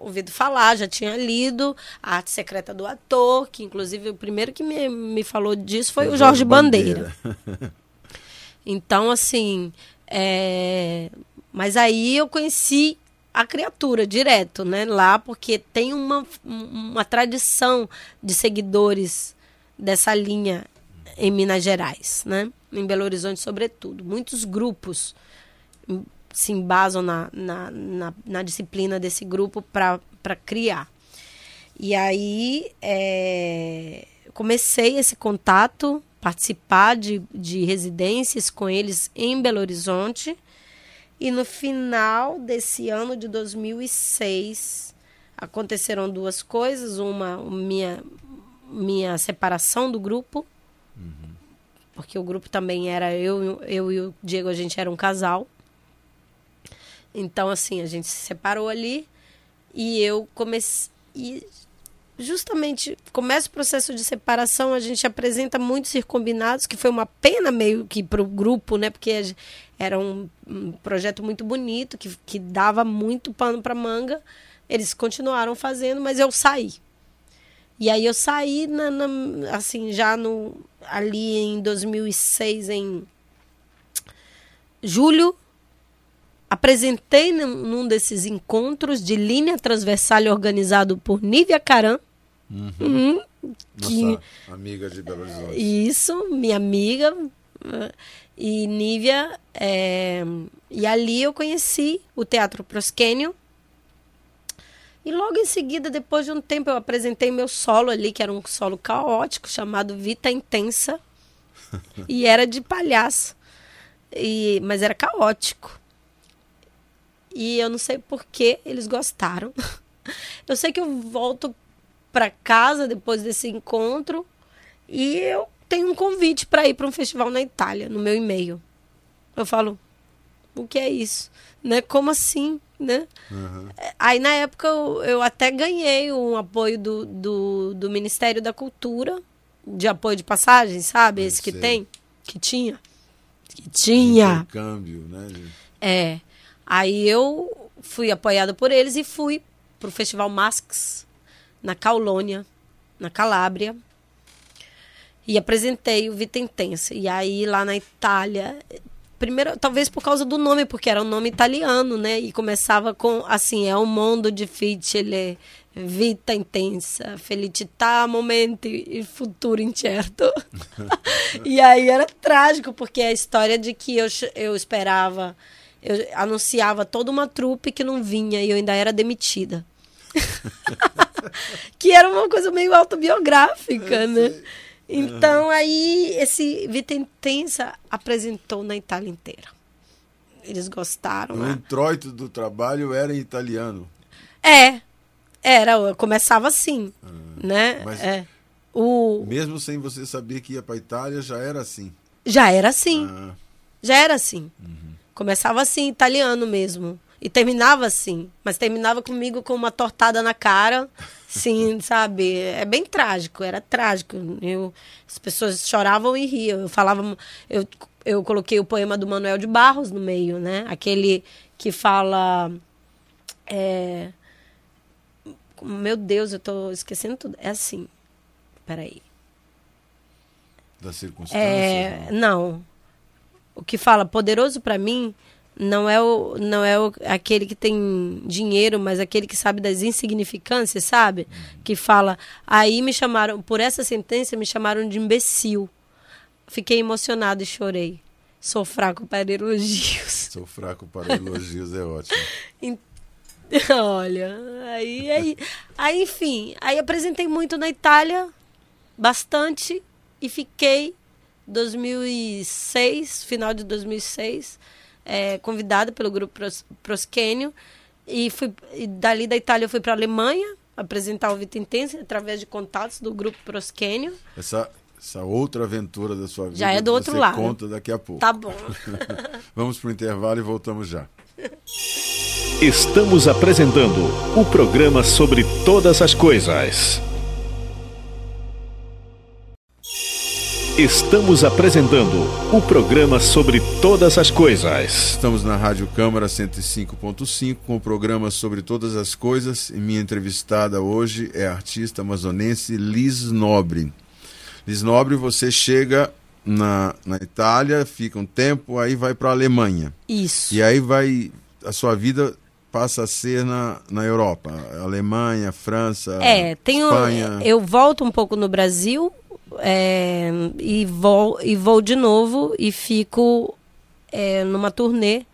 ouvido falar, já tinha lido A Arte Secreta do Ator, que inclusive o primeiro que me, me falou disso foi o, Jorge Bandeira. Bandeira. então, assim, é... mas aí eu conheci a criatura direto, né, lá, porque tem uma, uma tradição de seguidores dessa linha em Minas Gerais, né, em Belo Horizonte, sobretudo. Muitos grupos se embasam na, na, na, na disciplina desse grupo para criar. E aí é, comecei esse contato, participar de, de residências com eles em Belo Horizonte. E no final desse ano de 2006 aconteceram duas coisas. Uma, minha, minha separação do grupo, uhum. porque o grupo também era eu, eu e o Diego, a gente era um casal. Então, assim, a gente se separou ali e eu comecei. Justamente começa o processo de separação, a gente apresenta muitos combinados, que foi uma pena meio que para o grupo, né? Porque era um, um, projeto muito bonito, que, que dava muito pano para manga. Eles continuaram fazendo, mas eu saí. E aí eu saí, na, na, assim, já no, ali em 2006, em julho, apresentei num, desses encontros de linha transversal organizado por Nívia Caran. Uhum. Hum, que, Nossa amiga de Belo Horizonte. Isso, minha amiga. E Nívia. É, e ali eu conheci o Teatro Prosquênio. E logo em seguida, depois de um tempo, eu apresentei meu solo ali, que era um solo caótico, chamado Vita Intensa. e era de palhaço. E, mas era caótico. E eu não sei por que eles gostaram. Eu sei que eu volto para casa depois desse encontro e eu tenho um convite para ir para um festival na Itália no meu e-mail. Eu falo, o que é isso? Né? Como assim? Né? Uhum. Aí na época eu, eu, até ganhei um apoio do, do, do, Ministério da Cultura, de apoio de passagem, sabe? Esse que tem, que tinha. Que tinha. Intercâmbio, né? É. Aí eu fui apoiada por eles e fui para o Festival Masks, na Caulônia, na Calábria. E apresentei o Vita Intensa. E aí lá na Itália, primeiro, talvez por causa do nome, porque era um nome italiano, né? E começava com assim, é um mundo difficile, vita intensa, felicità, momento e futuro incerto. e aí era trágico, porque é a história de que eu, eu esperava eu anunciava toda uma trupe que não vinha e eu ainda era demitida. que era uma coisa meio autobiográfica, né? Então uhum. aí esse Vita Intensa apresentou na Itália inteira. Eles gostaram. O né? introito do trabalho era em italiano. É, era, começava assim, uhum. né? Mas é, o... mesmo sem você saber que ia para Itália, já era assim. Já era assim. Ah. Já era assim. Começava assim, italiano mesmo. E terminava assim. Mas terminava comigo com uma tortada na cara. Sim, sabe? É bem trágico, era trágico. Eu, as pessoas choravam e riam. Eu falava. Eu, eu coloquei o poema do Manuel de Barros no meio, né? Aquele que fala. É, meu Deus, eu tô esquecendo tudo. É assim. Peraí. Das circunstâncias? É, não o que fala poderoso para mim não é o não é o, aquele que tem dinheiro, mas aquele que sabe das insignificâncias, sabe? Uhum. Que fala, aí me chamaram por essa sentença me chamaram de imbecil. Fiquei emocionado e chorei. Sou fraco para elogios. Sou fraco para elogios é ótimo. Olha, aí, aí, aí, enfim, aí apresentei muito na Itália, bastante, e fiquei 2006, final de 2006, é, convidada pelo grupo Pros, Prosquênio. E, fui, e dali da Itália eu fui para a Alemanha apresentar o Vita Intensa através de contatos do grupo Prosquênio. Essa, essa outra aventura da sua vida. Já é do outro lado. conta daqui a pouco. Tá bom. Vamos para o intervalo e voltamos já. Estamos apresentando o programa sobre todas as coisas. Estamos apresentando o programa sobre todas as coisas. Estamos na Rádio Câmara 105.5 com o programa sobre todas as coisas. E minha entrevistada hoje é a artista amazonense Liz Nobre. Liz Nobre, você chega na, na Itália, fica um tempo, aí vai para a Alemanha. Isso. E aí vai. A sua vida passa a ser na, na Europa. Alemanha, França, É, tenho, Espanha. eu volto um pouco no Brasil é, e, vou, e vou de novo e fico é, numa turnê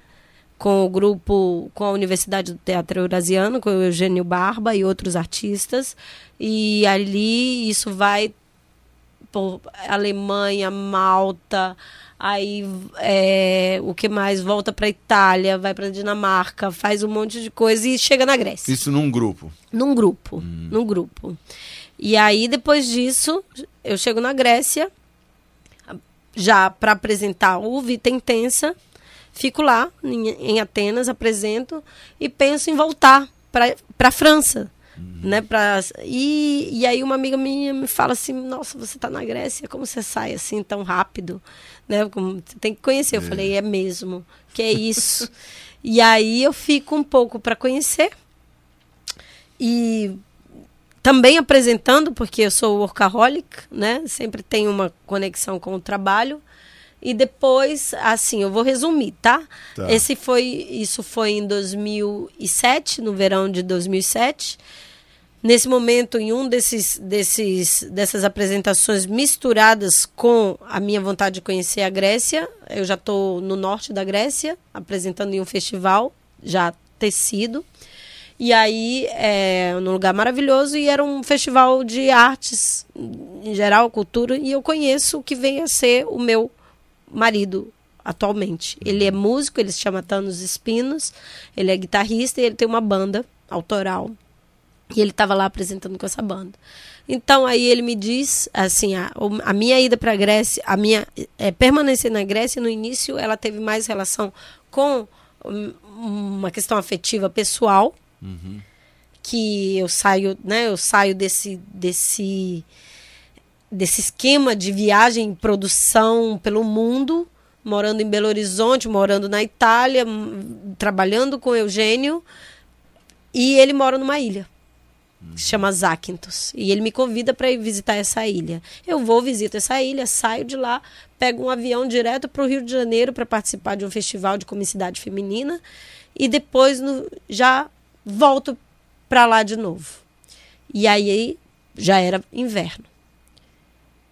com o grupo, com a Universidade do Teatro Eurasiano, com o Eugênio Barba e outros artistas. E ali isso vai por Alemanha, Malta, aí é, o que mais? Volta para Itália, vai para Dinamarca, faz um monte de coisa e chega na Grécia. Isso num grupo. Num grupo, num grupo. E aí, depois disso, eu chego na Grécia, já para apresentar o Vita Intensa. Fico lá, em, em Atenas, apresento e penso em voltar para a França. Né, pra, e, e aí uma amiga minha me fala assim, nossa, você está na Grécia, como você sai assim tão rápido? Né, como, você tem que conhecer. Eu falei, é mesmo, que é isso. e aí eu fico um pouco para conhecer. E também apresentando, porque eu sou workaholic, né? Sempre tenho uma conexão com o trabalho. E depois, assim, eu vou resumir, tá? Tá. Esse foi, isso foi em 2007, no verão de 2007. Nesse momento, em um desses, desses, dessas apresentações misturadas com a minha vontade de conhecer a Grécia, eu já estou no norte da Grécia, apresentando em um festival já tecido. E aí, é, num lugar maravilhoso, e era um festival de artes, em geral, cultura, e eu conheço o que vem a ser o meu marido atualmente. Ele é músico, ele se chama Thanos Espinos, ele é guitarrista e ele tem uma banda autoral. E ele estava lá apresentando com essa banda. Então aí ele me diz, assim, a, a minha ida para a Grécia, a minha é, permanência na Grécia, no início ela teve mais relação com hum, uma questão afetiva pessoal, que eu saio, né, eu saio desse desse desse esquema de viagem produção pelo mundo, morando em Belo Horizonte, morando na Itália, trabalhando com Eugênio, e ele mora numa ilha que se chama Zakynthos. E ele me convida para ir visitar essa ilha. Eu vou, visito essa ilha, saio de lá, pego um avião direto para o Rio de Janeiro para participar de um festival de comicidade feminina e depois no- já volto para lá de novo. E aí já era inverno.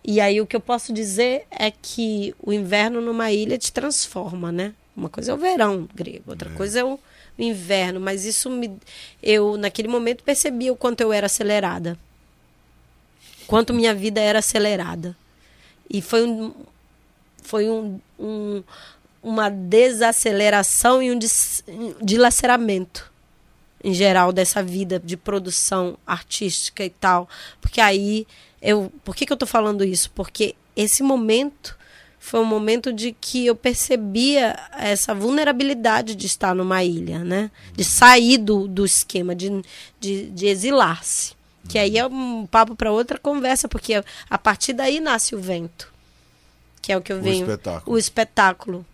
E aí o que eu posso dizer é que o inverno numa ilha te transforma, né? Uma coisa é o verão grego, outra coisa é o inverno, mas isso me eu naquele momento percebi o quanto eu era acelerada. Quanto minha vida era acelerada. E foi um foi um, um- uma desaceleração e um dilaceramento em geral dessa vida de produção artística e tal. Porque aí eu, por que, que eu tô falando isso? Porque esse momento foi um momento de que eu percebia essa vulnerabilidade de estar numa ilha, né? De sair do, do esquema, de, de, de exilar-se. Que aí é um papo para outra conversa, porque a partir daí nasce o vento. Que é o que eu O venho. espetáculo. O espetáculo.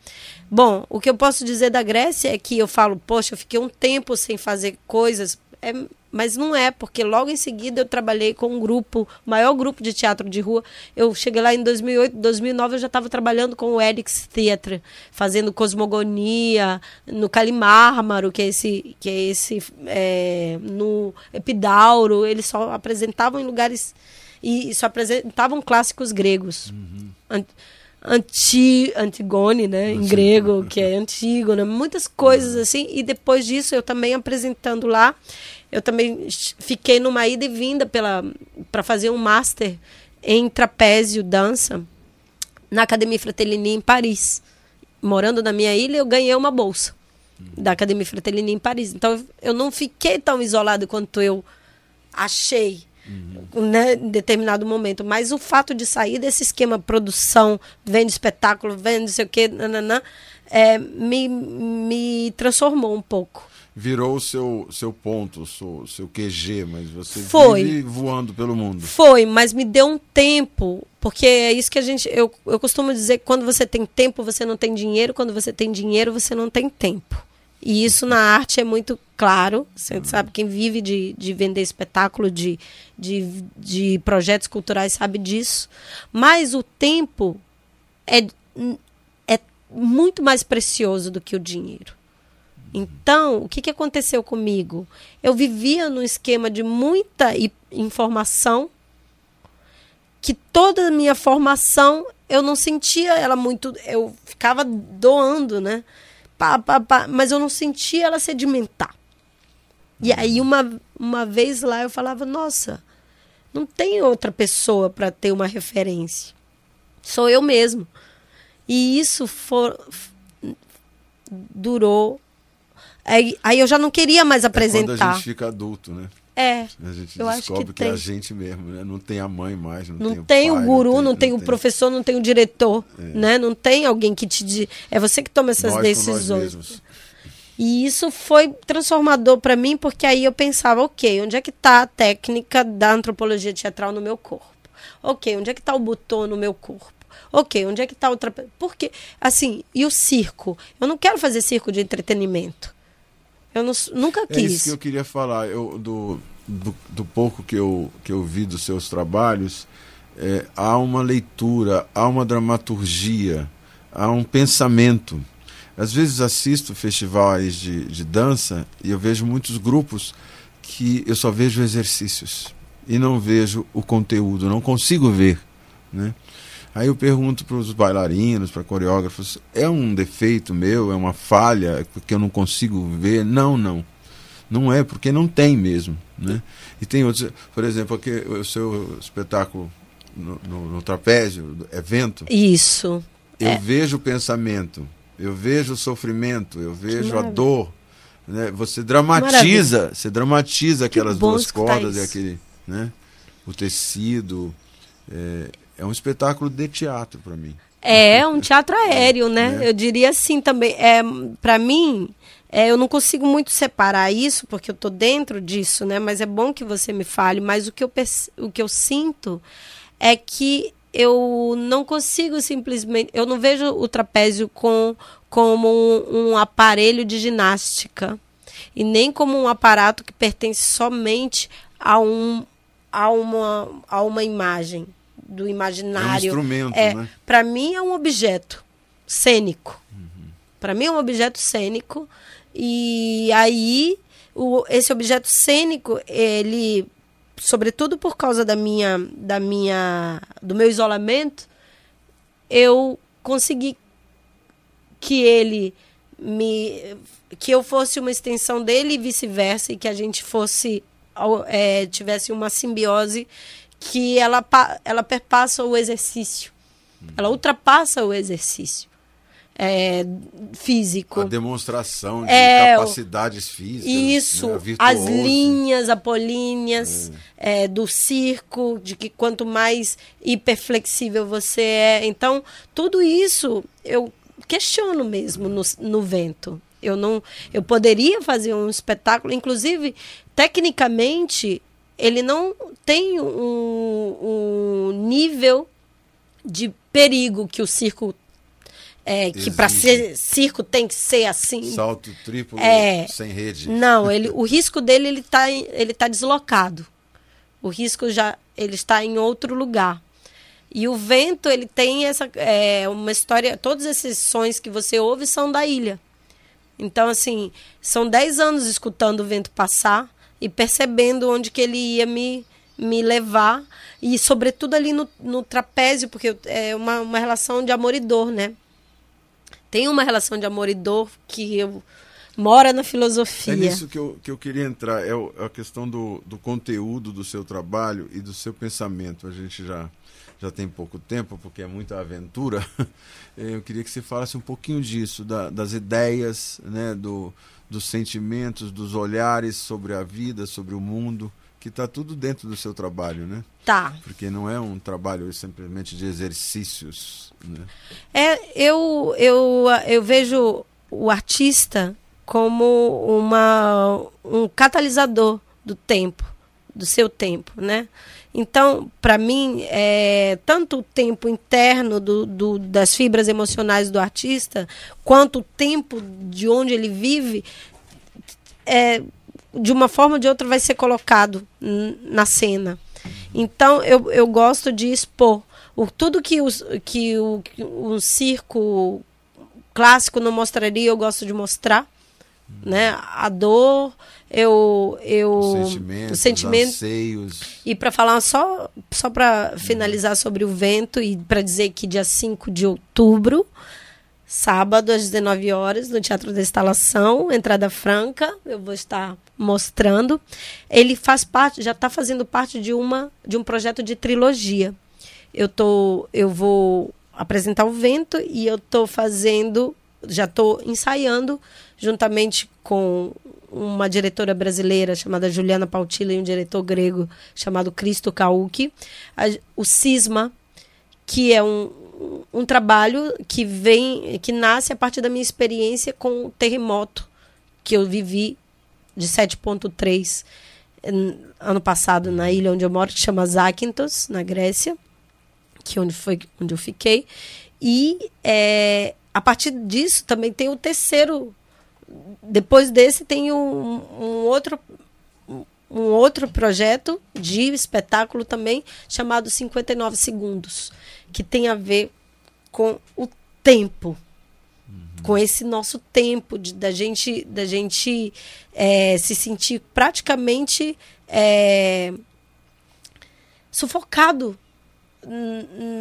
Bom, o que eu posso dizer da Grécia é que eu falo, poxa, eu fiquei um tempo sem fazer coisas, é, mas não é, porque logo em seguida eu trabalhei com um grupo, o maior grupo de teatro de rua. Eu cheguei lá em 2008, 2009 eu já estava trabalhando com o Elix Theatre, fazendo Cosmogonia, no Calimármaro, que é esse, que é esse é, no Epidauro, eles só apresentavam em lugares e só apresentavam clássicos gregos. An- Anti, Antigone, né, em grego, que é Antígona, muitas coisas assim. E depois disso, eu também apresentando lá, eu também fiquei numa ida e vinda para fazer um master em trapézio dança na Academia Fratellini em Paris. Morando na minha ilha, eu ganhei uma bolsa da Academia Fratellini em Paris. Então eu não fiquei tão isolado quanto eu achei né, em determinado momento. Mas o fato de sair desse esquema produção, vendo espetáculo, vendo não sei o quê, nananã, é, me, me transformou um pouco. virou o seu, seu ponto, o seu, seu QG, mas você Foi. vive voando pelo mundo. Foi, mas me deu um tempo, porque é isso que a gente. Eu, eu costumo dizer que quando você tem tempo, você não tem dinheiro, quando você tem dinheiro, você não tem tempo. E isso na arte é muito claro. Você sabe, quem vive de, de vender espetáculo, de, de, de projetos culturais, sabe disso. Mas o tempo é, é muito mais precioso do que o dinheiro. Então, o que, que aconteceu comigo? Eu vivia num esquema de muita informação, que toda a minha formação eu não sentia ela muito. Eu ficava doando, né? Pá, pá, pá, mas eu não sentia ela sedimentar. E aí, uma, uma vez lá, eu falava: nossa, não tem outra pessoa para ter uma referência. Sou eu mesmo. E isso for, durou. Aí, aí eu já não queria mais É quando a apresentar. gente fica adulto, né? É. A gente Eu descobre que que, é tem. a gente mesmo, né? Não tem a mãe mais, não, Não tem, tem, o pai, guru, não tem, o professor, não tem o diretor, É. né? Não tem alguém que te. É você que toma essas nós decisões. E isso foi transformador para mim, porque aí eu pensava, ok, onde é que está a técnica da antropologia teatral no meu corpo? Ok, onde é que está o botão no meu corpo? Ok, onde é que está o trape... Porque, assim, e o circo? Eu não quero fazer circo de entretenimento. Eu não, nunca É quis. isso que eu queria falar. Eu, do, do, do pouco que eu, que eu vi dos seus trabalhos, é, há uma leitura, há uma dramaturgia, há um pensamento. Às vezes assisto festivais de, de dança e eu vejo muitos grupos que eu só vejo exercícios e não vejo o conteúdo, não consigo ver. Né? Aí eu pergunto para os bailarinos, para coreógrafos, é um defeito meu, é uma falha, porque eu não consigo ver? Não, não. Não é, porque não tem mesmo. Né? E tem outros, por exemplo, aqui, o seu espetáculo no, no, no trapézio, evento, Isso. eu É. vejo o pensamento, eu vejo o sofrimento, eu vejo a maravilha. dor. Né? Você dramatiza, você dramatiza aquelas duas cordas e aquele, né? O tecido. É, é um espetáculo de teatro para mim. É um teatro aéreo, né? né? Eu diria assim também. É, para mim, é, eu não consigo muito separar isso, porque eu tô dentro disso, né? Mas é bom que você me fale. Mas o que eu, o que eu sinto é que eu não consigo simplesmente. Eu não vejo o trapézio com, como um, um aparelho de ginástica. E nem como um aparato que pertence somente a, um, a, uma, a uma imagem do imaginário. instrumento, é, né? Para mim é um objeto cênico. Para mim é um objeto cênico. E aí, o, esse objeto cênico, ele, sobretudo por causa da minha, da minha, do meu isolamento, eu consegui que ele me, que eu fosse uma extensão dele e vice-versa, e que a gente fosse, é, tivesse uma simbiose que ela, ela perpassa o exercício. Ela ultrapassa o exercício é, físico. A demonstração de É, capacidades físicas. Isso, né? As linhas apolíneas é, do circo, de que quanto mais hiperflexível você é. Então, tudo isso eu questiono mesmo no, no vento. Eu não, eu poderia fazer um espetáculo, inclusive, tecnicamente, ele não tem um, um nível de perigo que o circo é, que para ser circo tem que ser assim. Salto triplo É. sem rede. Não, ele, o risco dele ele está ele tá deslocado. O risco já ele está em outro lugar. E o vento ele tem essa é, uma história. Todos esses sons que você ouve são da ilha. Então assim são 10 anos escutando o vento passar e percebendo onde que ele ia me me levar e sobretudo ali no, no trapézio porque é uma, uma relação de amor e dor, né? Tem uma relação de amor e dor que eu, mora na filosofia. É nisso que eu, que eu queria entrar, é, a questão do, do conteúdo do seu trabalho e do seu pensamento. A gente já, já tem pouco tempo, porque é muita aventura. Eu queria que você falasse um pouquinho disso, da- das ideias, né, do, dos sentimentos, dos olhares sobre a vida, sobre o mundo, que está tudo dentro do seu trabalho, né? Tá. Porque não é um trabalho simplesmente de exercícios, né? É, eu, eu, eu vejo o artista como uma, um catalisador do tempo, do seu tempo, né? Então, para mim, é, tanto o tempo interno do, do, das fibras emocionais do artista, quanto o tempo de onde ele vive, é, de uma forma ou de outra vai ser colocado na cena. Então, eu, eu gosto de expor. O, tudo que, os, que o, o circo clássico não mostraria, eu gosto de mostrar. Né? A dor, eu eu os sentimentos, os sentimentos anseios. e para falar só só para finalizar sobre o vento e para dizer que dia 5 de outubro sábado às 19 horas no Teatro da Instalação, entrada franca, eu vou estar mostrando. Ele faz parte, já está fazendo parte de uma de um projeto de trilogia. Eu tô, eu vou apresentar o vento e eu tô fazendo, já estou ensaiando juntamente com uma diretora brasileira chamada Juliana Pautila e um diretor grego chamado Cristo Kauki, o Cisma, que é um, um trabalho que vem, que nasce a partir da minha experiência com o terremoto que eu vivi de 7.3 ano passado na ilha onde eu moro, que chama Zakynthos, na Grécia, que é onde foi onde eu fiquei. E é, a partir disso também tem o terceiro. Depois desse tem um, um outro um outro projeto de espetáculo também chamado 59 segundos, que tem a ver com o tempo, uhum. Com esse nosso tempo de, da gente, da gente é, se sentir praticamente é, sufocado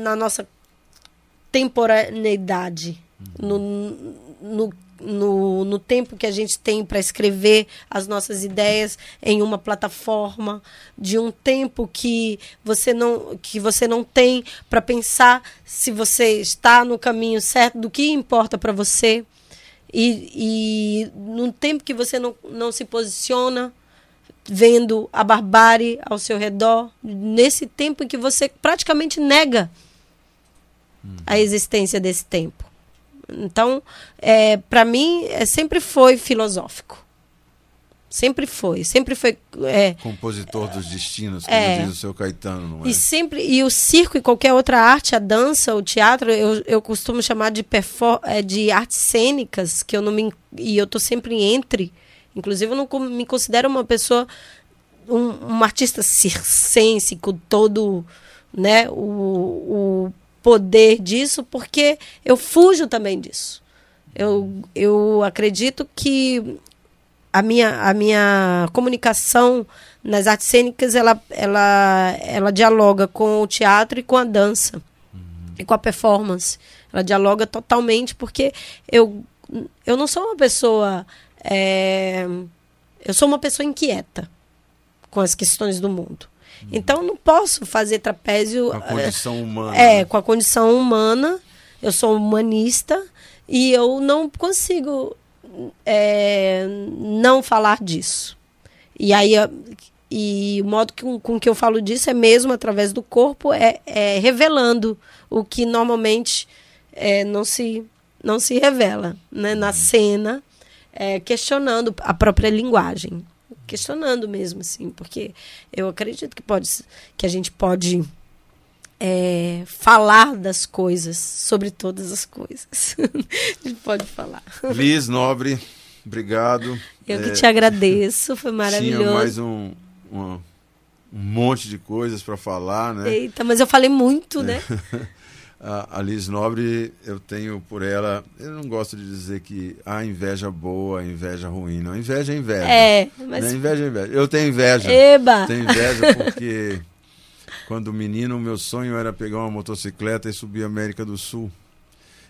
na nossa temporaneidade, uhum. no, no no, no tempo que a gente tem para escrever as nossas ideias em uma plataforma, de um tempo que você não, que você não tem para pensar se você está no caminho certo, do que importa para você. E, e num tempo que você não, não se posiciona vendo a barbárie ao seu redor, nesse tempo em que você praticamente nega a existência desse tempo. Então, é, para mim, é, sempre foi filosófico. Sempre foi, sempre foi. É, Compositor dos destinos, como é, diz o seu Caetano, não é? E sempre, e o circo e qualquer outra arte, a dança, o teatro, eu, eu costumo chamar de, perfor é, de artes cênicas, que eu não me. E eu tô sempre entre. Inclusive, eu não me considero uma pessoa, um, um artista circense, com todo né, o, o poder disso, porque eu fujo também disso. Eu, eu acredito que a minha, a minha comunicação nas artes cênicas ela, ela, ela dialoga com o teatro e com a dança uhum. e com a performance. Ela dialoga totalmente porque eu, eu não sou uma pessoa. É, eu sou uma pessoa inquieta com as questões do mundo. Então não posso fazer trapézio. Com a condição humana. É, né? com a condição humana. Eu sou humanista e eu não consigo é, não falar disso. E aí e o modo que, com que eu falo disso é mesmo através do corpo, é, é revelando o que normalmente é, não, se, não se revela né? na uhum. cena, é, questionando a própria linguagem questionando mesmo, assim, porque eu acredito que pode que a gente pode é, falar das coisas, sobre todas as coisas. a gente pode falar. Liz Nobre, obrigado. Eu que é, te agradeço, foi maravilhoso. Tinha mais um, um, um monte de coisas para falar, né? Eita, mas eu falei muito, né? a, Liz Nobre, eu tenho por ela, eu não gosto de dizer que há inveja boa, inveja ruim, não. Inveja é inveja. É, mas... Né? Inveja é inveja. Eu tenho inveja. Eba! Tenho inveja porque quando menino, meu sonho era pegar uma motocicleta e subir a América do Sul.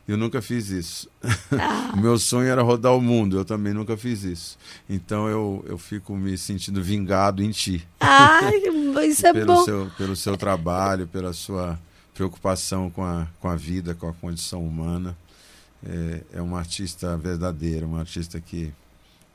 Eu nunca fiz isso. Ah. meu sonho era rodar o mundo, eu também nunca fiz isso. Então eu, eu fico me sentindo vingado em ti. Ah, isso é pelo bom. Seu, pelo seu trabalho, pela sua preocupação com a, com a vida, com a condição humana. É, é uma artista verdadeira, uma artista que,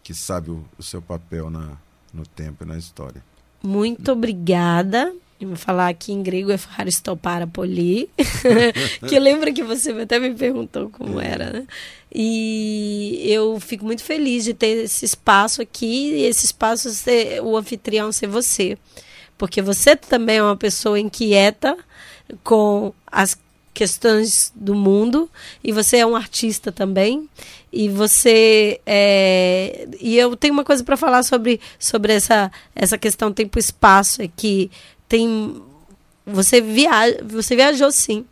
que sabe o, o seu papel na, no tempo e na história. Muito obrigada Eu vou falar aqui em grego é Haristopara Poli, que lembra que você até me perguntou como é. era, né? E eu fico muito feliz de ter esse espaço aqui e esse espaço ser o anfitrião ser você. Porque você também é uma pessoa inquieta com as questões do mundo e você é um artista também e você é, e eu tenho uma coisa para falar sobre sobre essa essa questão tempo espaço é que tem você viaja você viajou sim.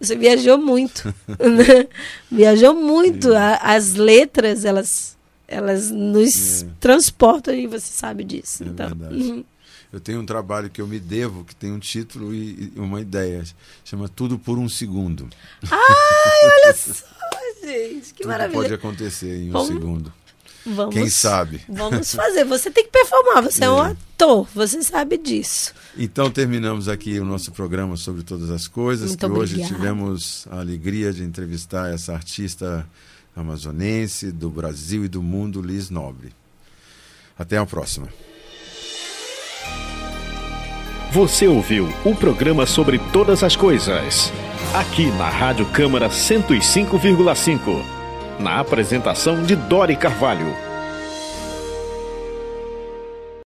Você viajou muito né? viajou muito. A, as letras elas elas nos é. transportam e você sabe disso é então. verdade eu tenho um trabalho que eu me devo, que tem um título e, uma ideia. Chama Tudo por um Segundo. Ai, olha só, gente, que Tudo maravilha. pode acontecer em um vamos, segundo. Vamos, Quem sabe? Vamos fazer. Você tem que performar, você é, é um ator, você sabe disso. Então terminamos aqui o nosso programa sobre todas as coisas. Muito que obrigada. hoje tivemos a alegria de entrevistar essa artista amazonense do Brasil e do mundo, Liz Nobre. Até a próxima. Você ouviu o programa sobre todas as coisas, aqui na Rádio Câmara 105,5. Na apresentação de Dori Carvalho.